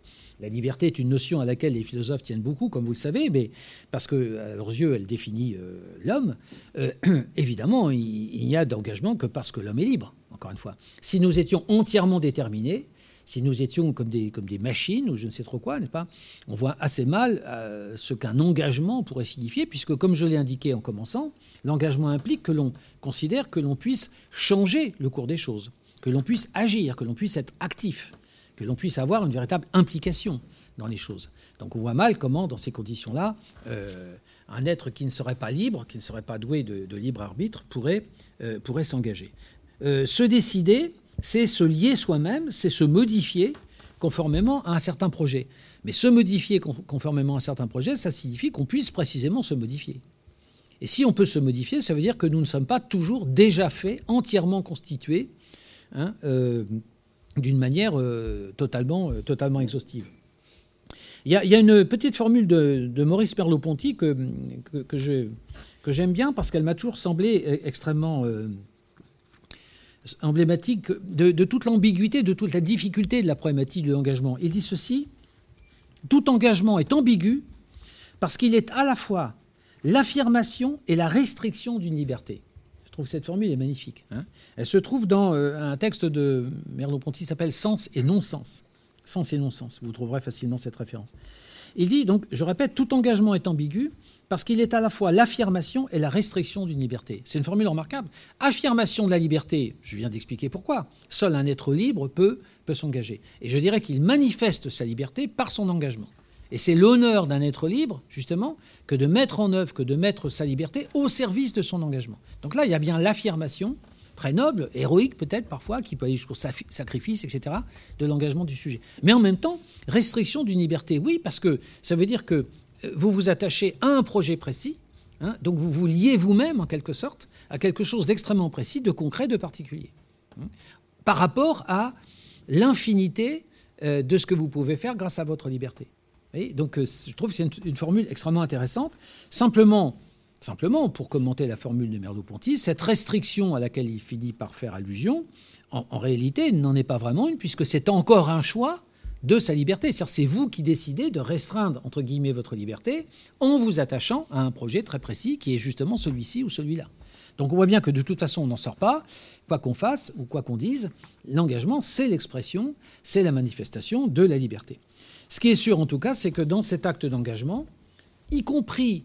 S2: la liberté est une notion à laquelle les philosophes tiennent beaucoup, comme vous le savez, mais parce que leurs yeux, elle définit euh, l'homme. Euh, évidemment, il, n'y a d'engagement que parce que l'homme est libre. Encore une fois, si nous étions entièrement déterminés, si nous étions comme des, machines ou je ne sais trop quoi, n'est-ce On voit assez mal euh, ce qu'un engagement pourrait signifier, puisque comme je l'ai indiqué en commençant, l'engagement implique que l'on considère que l'on puisse changer le cours des choses, que l'on puisse agir, que l'on puisse être actif que l'on puisse avoir une véritable implication dans les choses. Donc on voit mal comment, dans ces conditions-là, euh, un être qui ne serait pas libre, qui ne serait pas doué de, libre arbitre, pourrait, euh, pourrait s'engager. Euh, se décider, c'est se lier soi-même, c'est se modifier conformément à un certain projet. Mais se modifier conformément à un certain projet, ça signifie qu'on puisse précisément se modifier. Et si on peut se modifier, ça veut dire que nous ne sommes pas toujours déjà faits, entièrement constitués, hein, d'une manière euh, totalement, euh, totalement exhaustive. Il y, a, une petite formule de, Maurice Merleau-Ponty que, que, j'aime bien parce qu'elle m'a toujours semblé e, extrêmement euh, emblématique de toute l'ambiguïté, de toute la difficulté de la problématique de l'engagement. Il dit ceci Tout engagement est ambigu parce qu'il est à la fois l'affirmation et la restriction d'une liberté trouve que cette formule est magnifique. Hein. Elle se trouve dans euh, un texte de Merleau-Ponty qui s'appelle Sens et non-sens. Sens et non-sens. Vous trouverez facilement cette référence. Il dit donc, je répète, tout engagement est ambigu parce qu'il est à la fois l'affirmation et la restriction d'une liberté. C'est une formule remarquable. Affirmation de la liberté, je viens d'expliquer pourquoi. Seul un être libre peut, peut s'engager. Et je dirais qu'il manifeste sa liberté par son engagement. Et c'est l'honneur d'un être libre, justement, que de mettre en œuvre, que de mettre sa liberté au service de son engagement. Donc là, il y a bien l'affirmation, très noble, héroïque peut-être parfois, qui peut aller jusqu'au sacrifice, etc., de l'engagement du sujet. Mais en même temps, restriction d'une liberté, oui, parce que ça veut dire que euh, vous vous attachez à un projet précis, hein, donc vous vous liez vous-même, en quelque sorte, à quelque chose d'extrêmement précis, de concret, de particulier, hein, par rapport à l'infinité euh, de ce que vous pouvez faire grâce à votre liberté donc euh, je trouve que c'est une, formule extrêmement intéressante. Simplement, simplement, pour commenter la formule de Merleau-Ponty, cette restriction à laquelle il finit par faire allusion, en, réalité, n'en est pas vraiment une, puisque c'est encore un choix de sa liberté. C'est-à-dire c'est vous qui décidez de restreindre, entre guillemets, votre liberté en vous attachant à un projet très précis qui est justement celui-ci ou celui-là. Donc on voit bien que de toute façon, on n'en sort pas, quoi qu'on fasse ou quoi qu'on dise. L'engagement, c'est l'expression, c'est la manifestation de la liberté. Ce qui est sûr en tout cas, c'est que dans cet acte d'engagement, y compris,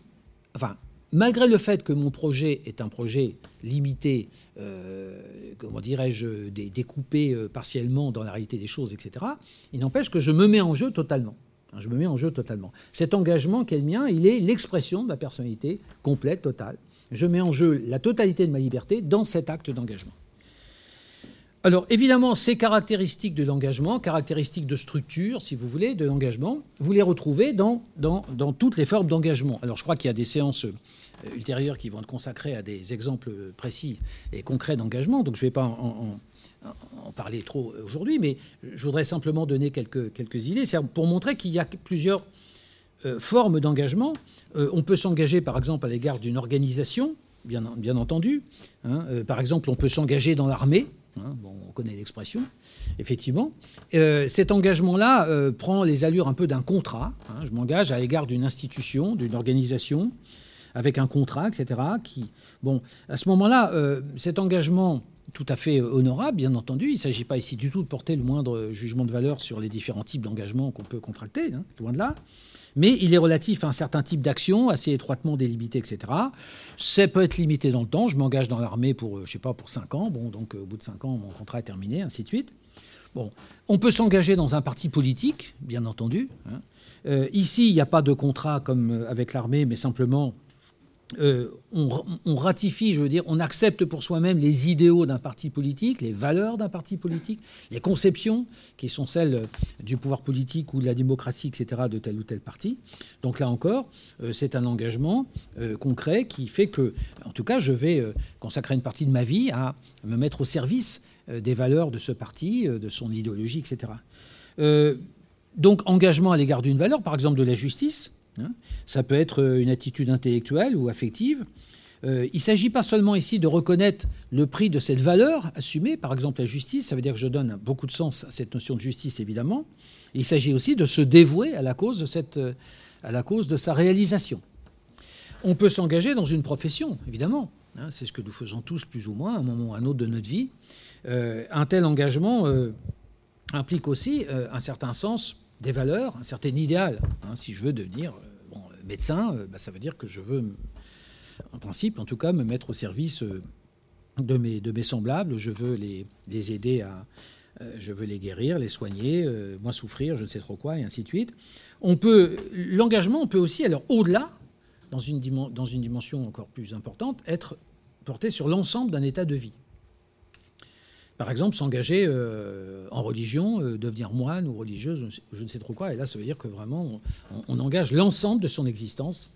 S2: enfin, malgré le fait que mon projet est un projet limité, euh, comment dirais-je, découpé euh, partiellement dans la réalité des choses, etc., il n'empêche que je me mets en jeu totalement. Je me mets en jeu totalement. Cet engagement qui est le mien, il est l'expression de ma personnalité complète, totale. Je mets en jeu la totalité de ma liberté dans cet acte d'engagement. Alors évidemment, ces caractéristiques de l'engagement, caractéristiques de structure, si vous voulez, de l'engagement, vous les retrouvez dans, dans, dans toutes les formes d'engagement. Alors je crois qu'il y a des séances euh, ultérieures qui vont être consacrées à des exemples précis et concrets d'engagement, donc je ne vais pas en, parler trop aujourd'hui, mais je voudrais simplement donner quelques, quelques idées, pour montrer qu'il y a plusieurs euh, formes d'engagement. Euh, on peut s'engager par exemple à l'égard d'une organisation, bien, bien entendu. Hein. par exemple, on peut s'engager dans l'armée. Hein, on connaît l'expression, effectivement. Euh, cet engagement-là euh, prend les allures un peu d'un contrat. Hein. je m'engage à l'égard d'une institution, d'une organisation, avec un contrat, etc. Qui, bon, à ce moment-là, euh, cet engagement tout à fait honorable, bien entendu. Il ne s'agit pas ici du tout de porter le moindre jugement de valeur sur les différents types d'engagement qu'on peut contracter, hein, loin de là mais il est relatif à un certain type d'action, assez étroitement délimité, etc. Ça peut être limité dans le temps. Je m'engage dans l'armée pour, euh, je sais pas, pour 5 ans. Bon, donc euh, au bout de 5 ans, mon contrat est terminé, ainsi de suite. Bon, on peut s'engager dans un parti politique, bien entendu. Hein. Euh, ici, il n'y a pas de contrat comme avec l'armée, mais simplement euh, on, ratifie, je veux dire, on accepte pour soi-même les idéaux d'un parti politique, les valeurs d'un parti politique, les conceptions qui sont celles du pouvoir politique ou de la démocratie, etc., de tel ou tel parti. Donc là encore, euh, c'est un engagement euh, concret qui fait que, en tout cas, je vais consacrer une partie de ma vie à me mettre au service des valeurs de ce parti, de son idéologie, etc. donc engagement à l'égard d'une valeur, par exemple de la justice. Hein. Ça peut être euh, une attitude intellectuelle ou affective. Euh, il ne s'agit pas seulement ici de reconnaître le prix de cette valeur assumée, par exemple la justice, ça veut dire que je donne beaucoup de sens à cette notion de justice, évidemment. Il s'agit aussi de se dévouer à la cause de, cette, euh, à la cause de sa réalisation. On peut s'engager dans une profession, évidemment. Hein, c'est ce que nous faisons tous, plus ou moins, à un moment ou à un autre de notre vie. un tel engagement implique aussi un certain sens des valeurs, un certain idéal. Hein, si je veux devenir euh, médecin, euh, bah, ça veut dire que je veux, en principe en tout cas, me mettre au service euh, de mes, semblables. Je veux les, aider à, je veux les guérir, les soigner, moins souffrir, je ne sais trop quoi, et ainsi de suite. On peut, l'engagement, on peut aussi, alors au-delà, dans une dimension encore plus importante, être porté sur l'ensemble d'un état de vie. Par exemple, s'engager euh, en religion, euh, devenir moine ou religieuse, je ne sais trop quoi. Et là, ça veut dire que vraiment, on, engage l'ensemble de son existence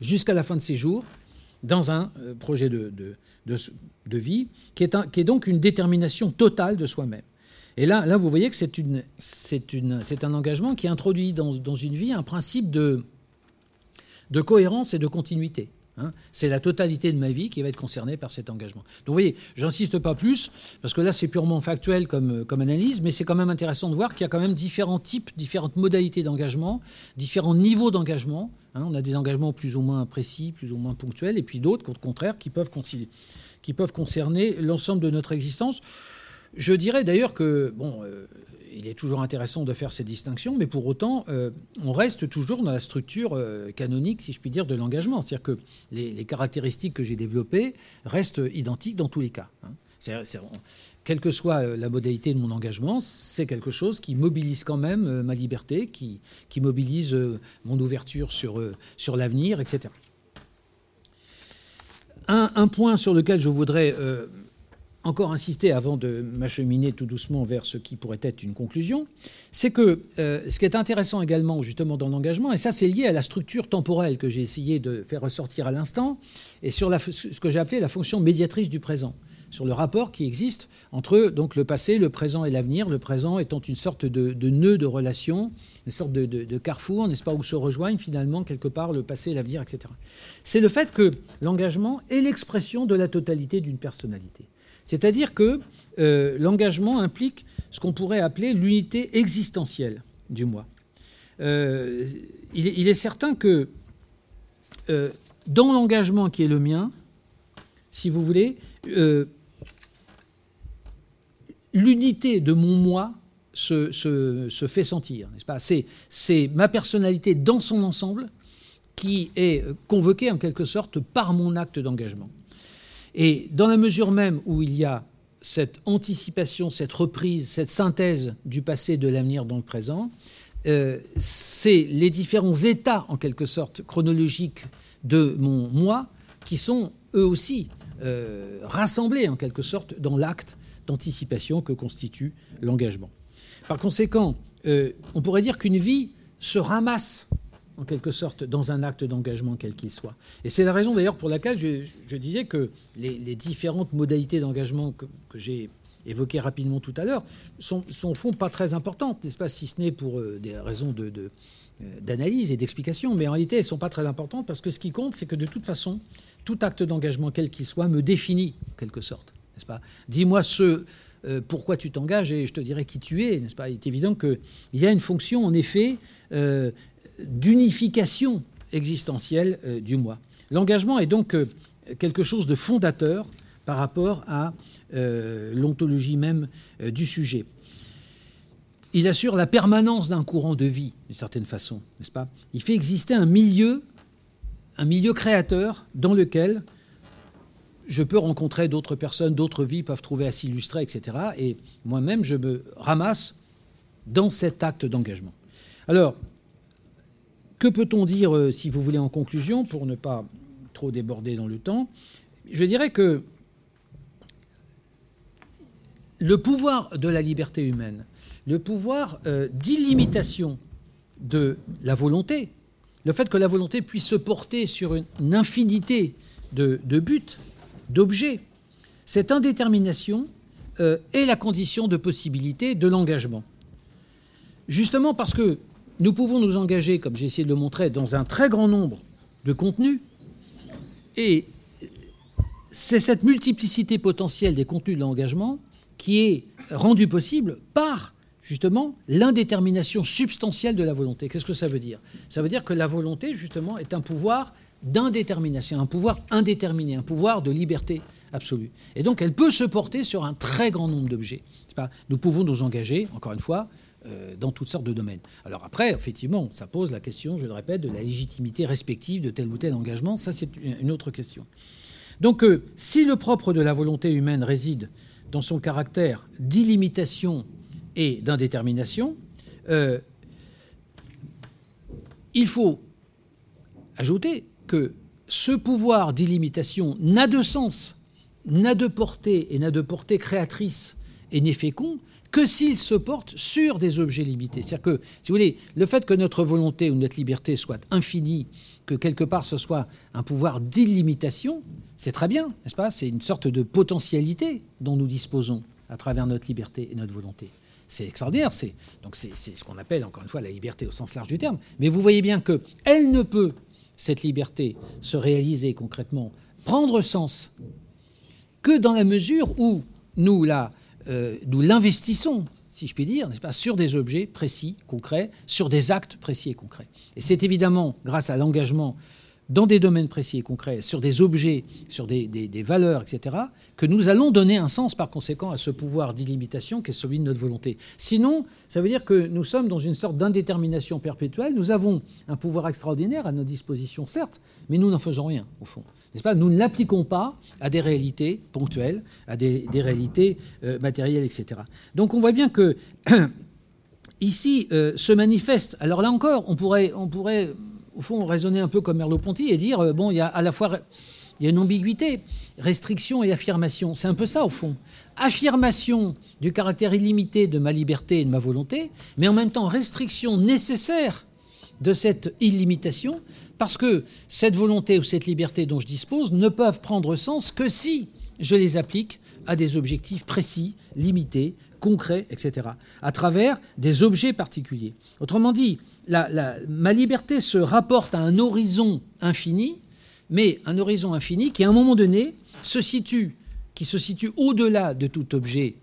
S2: jusqu'à la fin de ses jours dans un euh, projet de, vie qui est, donc une détermination totale de soi-même. Et là, là, vous voyez que c'est un engagement qui introduit dans, une vie un principe de cohérence et de continuité. Hein. c'est la totalité de ma vie qui va être concernée par cet engagement. Donc vous voyez, j'insiste pas plus, parce que là c'est purement factuel comme, comme analyse, mais c'est quand même intéressant de voir qu'il y a quand même différents types, différentes modalités d'engagement, différents niveaux d'engagement. Hein. on a des engagements plus ou moins précis, plus ou moins ponctuels, et puis d'autres, au contraire, qui peuvent, qui peuvent concerner l'ensemble de notre existence. Je dirais d'ailleurs que, bon, euh, il est toujours intéressant de faire ces distinctions, mais pour autant, euh, on reste toujours dans la structure euh, canonique, si je puis dire, de l'engagement. C'est-à-dire que les, caractéristiques que j'ai développées restent identiques dans tous les cas. Hein. quelle que soit euh, la modalité de mon engagement, c'est quelque chose qui mobilise quand même ma liberté, qui, mobilise mon ouverture sur, sur l'avenir, etc. Un, point sur lequel je voudrais encore insister avant de m'acheminer tout doucement vers ce qui pourrait être une conclusion, c'est que euh, ce qui est intéressant également justement dans l'engagement, et ça c'est lié à la structure temporelle que j'ai essayé de faire ressortir à l'instant, et sur ce que j'ai appelé la fonction médiatrice du présent, sur le rapport qui existe entre donc, le passé, le présent et l'avenir, le présent étant une sorte de, nœud de relation, une sorte de carrefour, n'est-ce pas, où se rejoignent finalement quelque part le passé, l'avenir, etc. C'est le fait que l'engagement est l'expression de la totalité d'une personnalité. C'est-à-dire que euh, l'engagement implique ce qu'on pourrait appeler l'unité existentielle du moi. Euh, il, est, certain que euh, dans l'engagement qui est le mien, si vous voulez, l'unité de mon moi se, se fait sentir, n'est-ce pas? C'est ma personnalité dans son ensemble qui est convoquée en quelque sorte par mon acte d'engagement. Et dans la mesure même où il y a cette anticipation, cette reprise, cette synthèse du passé de l'avenir dans le présent, euh, c'est les différents états, en quelque sorte, chronologiques de mon moi qui sont eux aussi euh, rassemblés, en quelque sorte, dans l'acte d'anticipation que constitue l'engagement. Par conséquent, euh, on pourrait dire qu'une vie se ramasse en quelque sorte, dans un acte d'engagement quel qu'il soit. Et c'est la raison d'ailleurs pour laquelle je, disais que les, différentes modalités d'engagement que, j'ai évoquées rapidement tout à l'heure sont, sont, au fond pas très importantes, n'est-ce pas, si ce n'est pour euh, des raisons euh, d'analyse et d'explication, mais en réalité, elles ne sont pas très importantes parce que ce qui compte, c'est que de toute façon, tout acte d'engagement, quel qu'il soit, me définit, en quelque sorte, n'est-ce pas? Dis-moi ce, euh, pourquoi tu t'engages et je te dirai qui tu es, n'est-ce pas? Il est évident qu'il y a une fonction, en effet, d'unification existentielle euh, du moi. L'engagement est donc euh, quelque chose de fondateur par rapport à euh, l'ontologie même du sujet. Il assure la permanence d'un courant de vie, d'une certaine façon, n'est-ce pas? Il fait exister un milieu, un milieu créateur dans lequel je peux rencontrer d'autres personnes, d'autres vies peuvent trouver à s'illustrer, etc. Et moi-même, je me ramasse dans cet acte d'engagement. Alors, que peut-on dire, euh, si vous voulez, en conclusion, pour ne pas trop déborder dans le temps? Je dirais que le pouvoir de la liberté humaine, le pouvoir euh, d'illimitation de la volonté, le fait que la volonté puisse se porter sur une, infinité de, buts, d'objets, cette indétermination euh, est la condition de possibilité de l'engagement. Justement parce que nous pouvons nous engager, comme j'ai essayé de le montrer, dans un très grand nombre de contenus. Et c'est cette multiplicité potentielle des contenus de l'engagement qui est rendue possible par justement l'indétermination substantielle de la volonté. Qu'est-ce que ça veut dire? Ça veut dire que la volonté, justement, est un pouvoir d'indétermination, un pouvoir indéterminé, un pouvoir de liberté absolue. Et donc elle peut se porter sur un très grand nombre d'objets. Nous pouvons nous engager, encore une fois, euh, dans toutes sortes de domaines. Alors après, effectivement, ça pose la question, je le répète, de la légitimité respective de tel ou tel engagement. Ça, c'est une autre question. Donc, euh, si le propre de la volonté humaine réside dans son caractère d'illimitation et d'indétermination, euh, il faut ajouter que ce pouvoir d'illimitation n'a de sens, n'a de portée et n'a de portée créatrice et n'est fécond que s'il se porte sur des objets limités. C'est-à-dire que, si vous voulez, le fait que notre volonté ou notre liberté soit infinie, que quelque part ce soit un pouvoir d'illimitation, c'est très bien, n'est-ce pas? C'est une sorte de potentialité dont nous disposons à travers notre liberté et notre volonté. C'est extraordinaire, c'est donc c'est ce qu'on appelle encore une fois la liberté au sens large du terme. Mais vous voyez bien que elle ne peut cette liberté se réaliser concrètement, prendre sens que dans la mesure où nous la euh, nous l'investissons, si je puis dire, pas, sur des objets précis, concrets, sur des actes précis et concrets. Et c'est évidemment grâce à l'engagement dans des domaines précis et concrets, sur des objets, sur des, valeurs, etc., que nous allons donner un sens par conséquent à ce pouvoir d'illimitation qui est celui de notre volonté. Sinon, ça veut dire que nous sommes dans une sorte d'indétermination perpétuelle. Nous avons un pouvoir extraordinaire à notre disposition, certes, mais nous n'en faisons rien, au fond. N'est-ce pas? Nous ne l'appliquons pas à des réalités ponctuelles, à des, réalités euh, matérielles, etc. Donc on voit bien que ici euh, se manifeste, alors là encore, on pourrait, on pourrait au fond, raisonner un peu comme Merleau-Ponty et dire, euh, bon, il y a à la fois une ambiguïté, restriction et affirmation. C'est un peu ça, au fond. Affirmation du caractère illimité de ma liberté et de ma volonté, mais en même temps restriction nécessaire de cette illimitation, parce que cette volonté ou cette liberté dont je dispose ne peuvent prendre sens que si je les applique à des objectifs précis, limités, concrets, etc., à travers des objets particuliers. Autrement dit, ma liberté se rapporte à un horizon infini, mais un horizon infini qui, à un moment donné, se situe, qui se situe au-delà de tout objet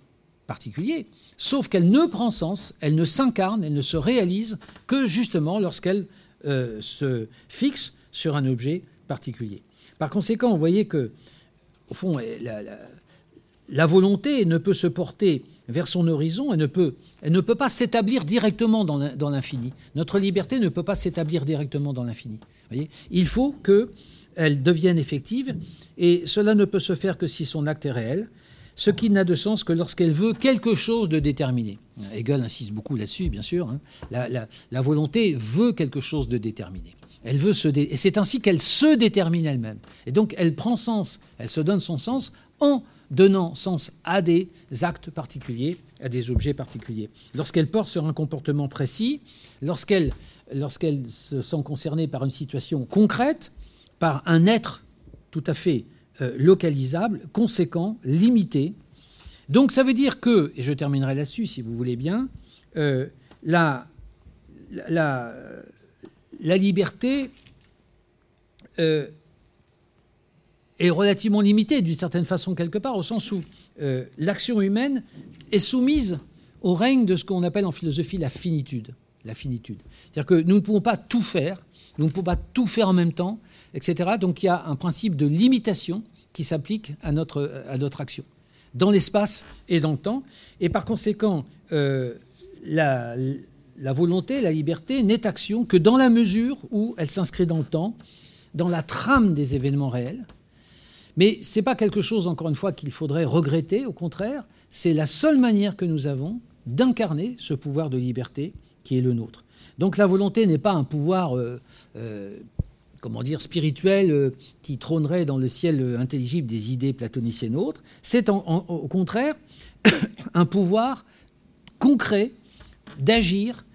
S2: particulier, sauf qu'elle ne prend sens, elle ne s'incarne, elle ne se réalise que justement lorsqu'elle euh, se fixe sur un objet particulier. Par conséquent, vous voyez que, au fond, la volonté ne peut se porter vers son horizon, elle ne peut, elle ne peut pas s'établir directement dans l'infini. Notre liberté ne peut pas s'établir directement dans l'infini. Il faut qu'elle devienne effective, et cela ne peut se faire que si son acte est réel. ce qui n'a de sens que lorsqu'elle veut quelque chose de déterminé. Hegel insiste beaucoup là-dessus, bien sûr. Hein. La, volonté veut quelque chose de déterminé. Elle veut se et c'est ainsi qu'elle se détermine elle-même. Et donc elle prend sens, elle se donne son sens en donnant sens à des actes particuliers, à des objets particuliers. Lorsqu'elle porte sur un comportement précis, lorsqu'elle lorsqu'elle se sent concernée par une situation concrète, par un être tout à fait euh, localisable, conséquent, limité. Donc ça veut dire que, et je terminerai là-dessus si vous voulez bien, euh, la, la, la, liberté euh, est relativement limitée d'une certaine façon quelque part, au sens où l'action humaine est soumise au règne de ce qu'on appelle en philosophie la finitude. La finitude. C'est-à-dire que nous ne pouvons pas tout faire, nous ne pouvons pas tout faire en même temps, etc. Donc il y a un principe de limitation qui s'applique à notre, à notre action, dans l'espace et dans le temps. Et par conséquent, euh, la, la volonté, la liberté n'est action que dans la mesure où elle s'inscrit dans le temps, dans la trame des événements réels. Mais ce n'est pas quelque chose, encore une fois, qu'il faudrait regretter, au contraire, c'est la seule manière que nous avons d'incarner ce pouvoir de liberté qui est le nôtre. Donc la volonté n'est pas un pouvoir euh, euh, comment dire, spirituel euh, qui trônerait dans le ciel intelligible des idées platoniciennes autres. C'est au contraire un pouvoir concret d'agir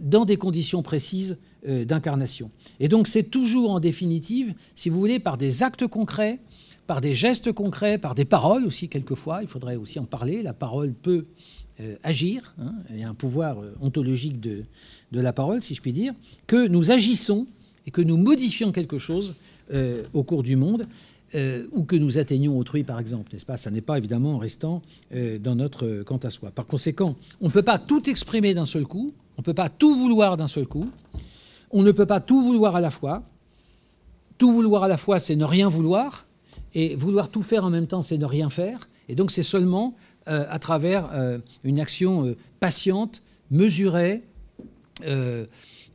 S2: dans des conditions précises d'incarnation. Et donc c'est toujours en définitive, si vous voulez, par des actes concrets, par des gestes concrets, par des paroles aussi quelquefois, il faudrait aussi en parler, la parole peut euh, agir, hein, il y a un pouvoir ontologique de, la parole, si je puis dire, que nous agissons et que nous modifions quelque chose euh, au cours du monde, euh, ou que nous atteignons autrui, par exemple, n'est-ce pas? Ça n'est pas évidemment en restant euh, dans notre quant à soi. Par conséquent, on ne peut pas tout exprimer d'un seul coup, on ne peut pas tout vouloir d'un seul coup, on ne peut pas tout vouloir à la fois. Tout vouloir à la fois, c'est ne rien vouloir, et vouloir tout faire en même temps, c'est ne rien faire. Et donc c'est seulement à travers une action patiente, mesurée,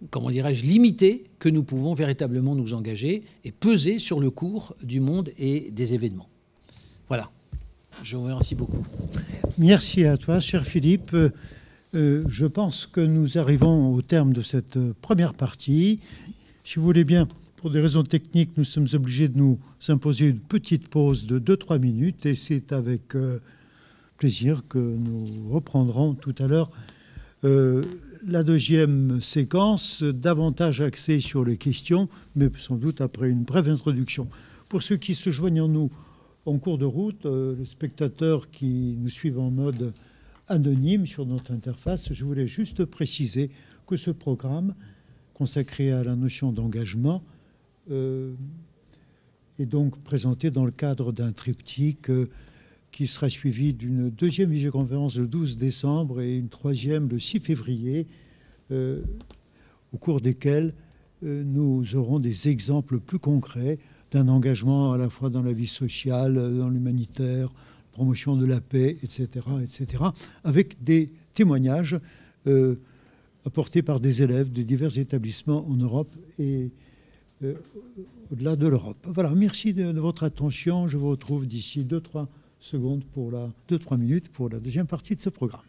S2: comment dirais-je, limité que nous pouvons véritablement nous engager et peser sur le cours du monde et des événements. Voilà. Je vous remercie beaucoup.
S1: Merci à toi, cher Philippe. Euh, euh, je pense que nous arrivons au terme de cette première partie. Si vous voulez bien, pour des raisons techniques, nous sommes obligés de nous imposer une petite pause de 2-3 minutes et c'est avec euh, plaisir que nous reprendrons tout à l'heure la deuxième séquence, davantage axée sur les questions, mais sans doute après une brève introduction. Pour ceux qui se joignent en nous en cours de route, euh, les spectateurs qui nous suivent en mode anonyme sur notre interface, je voulais juste préciser que ce programme consacré à la notion d'engagement euh, est donc présenté dans le cadre d'un triptyque euh, qui sera suivi d'une deuxième visioconférence le 12 décembre et une troisième le 6 février, euh, au cours desquelles euh, nous aurons des exemples plus concrets d'un engagement à la fois dans la vie sociale, dans l'humanitaire, promotion de la paix, etc., etc., avec des témoignages euh, apportés par des élèves de divers établissements en Europe et au-delà de l'Europe. Voilà, merci de, de, votre attention. Je vous retrouve d'ici 2-3 secondes pour la 2-3 minutes pour la deuxième partie de ce programme.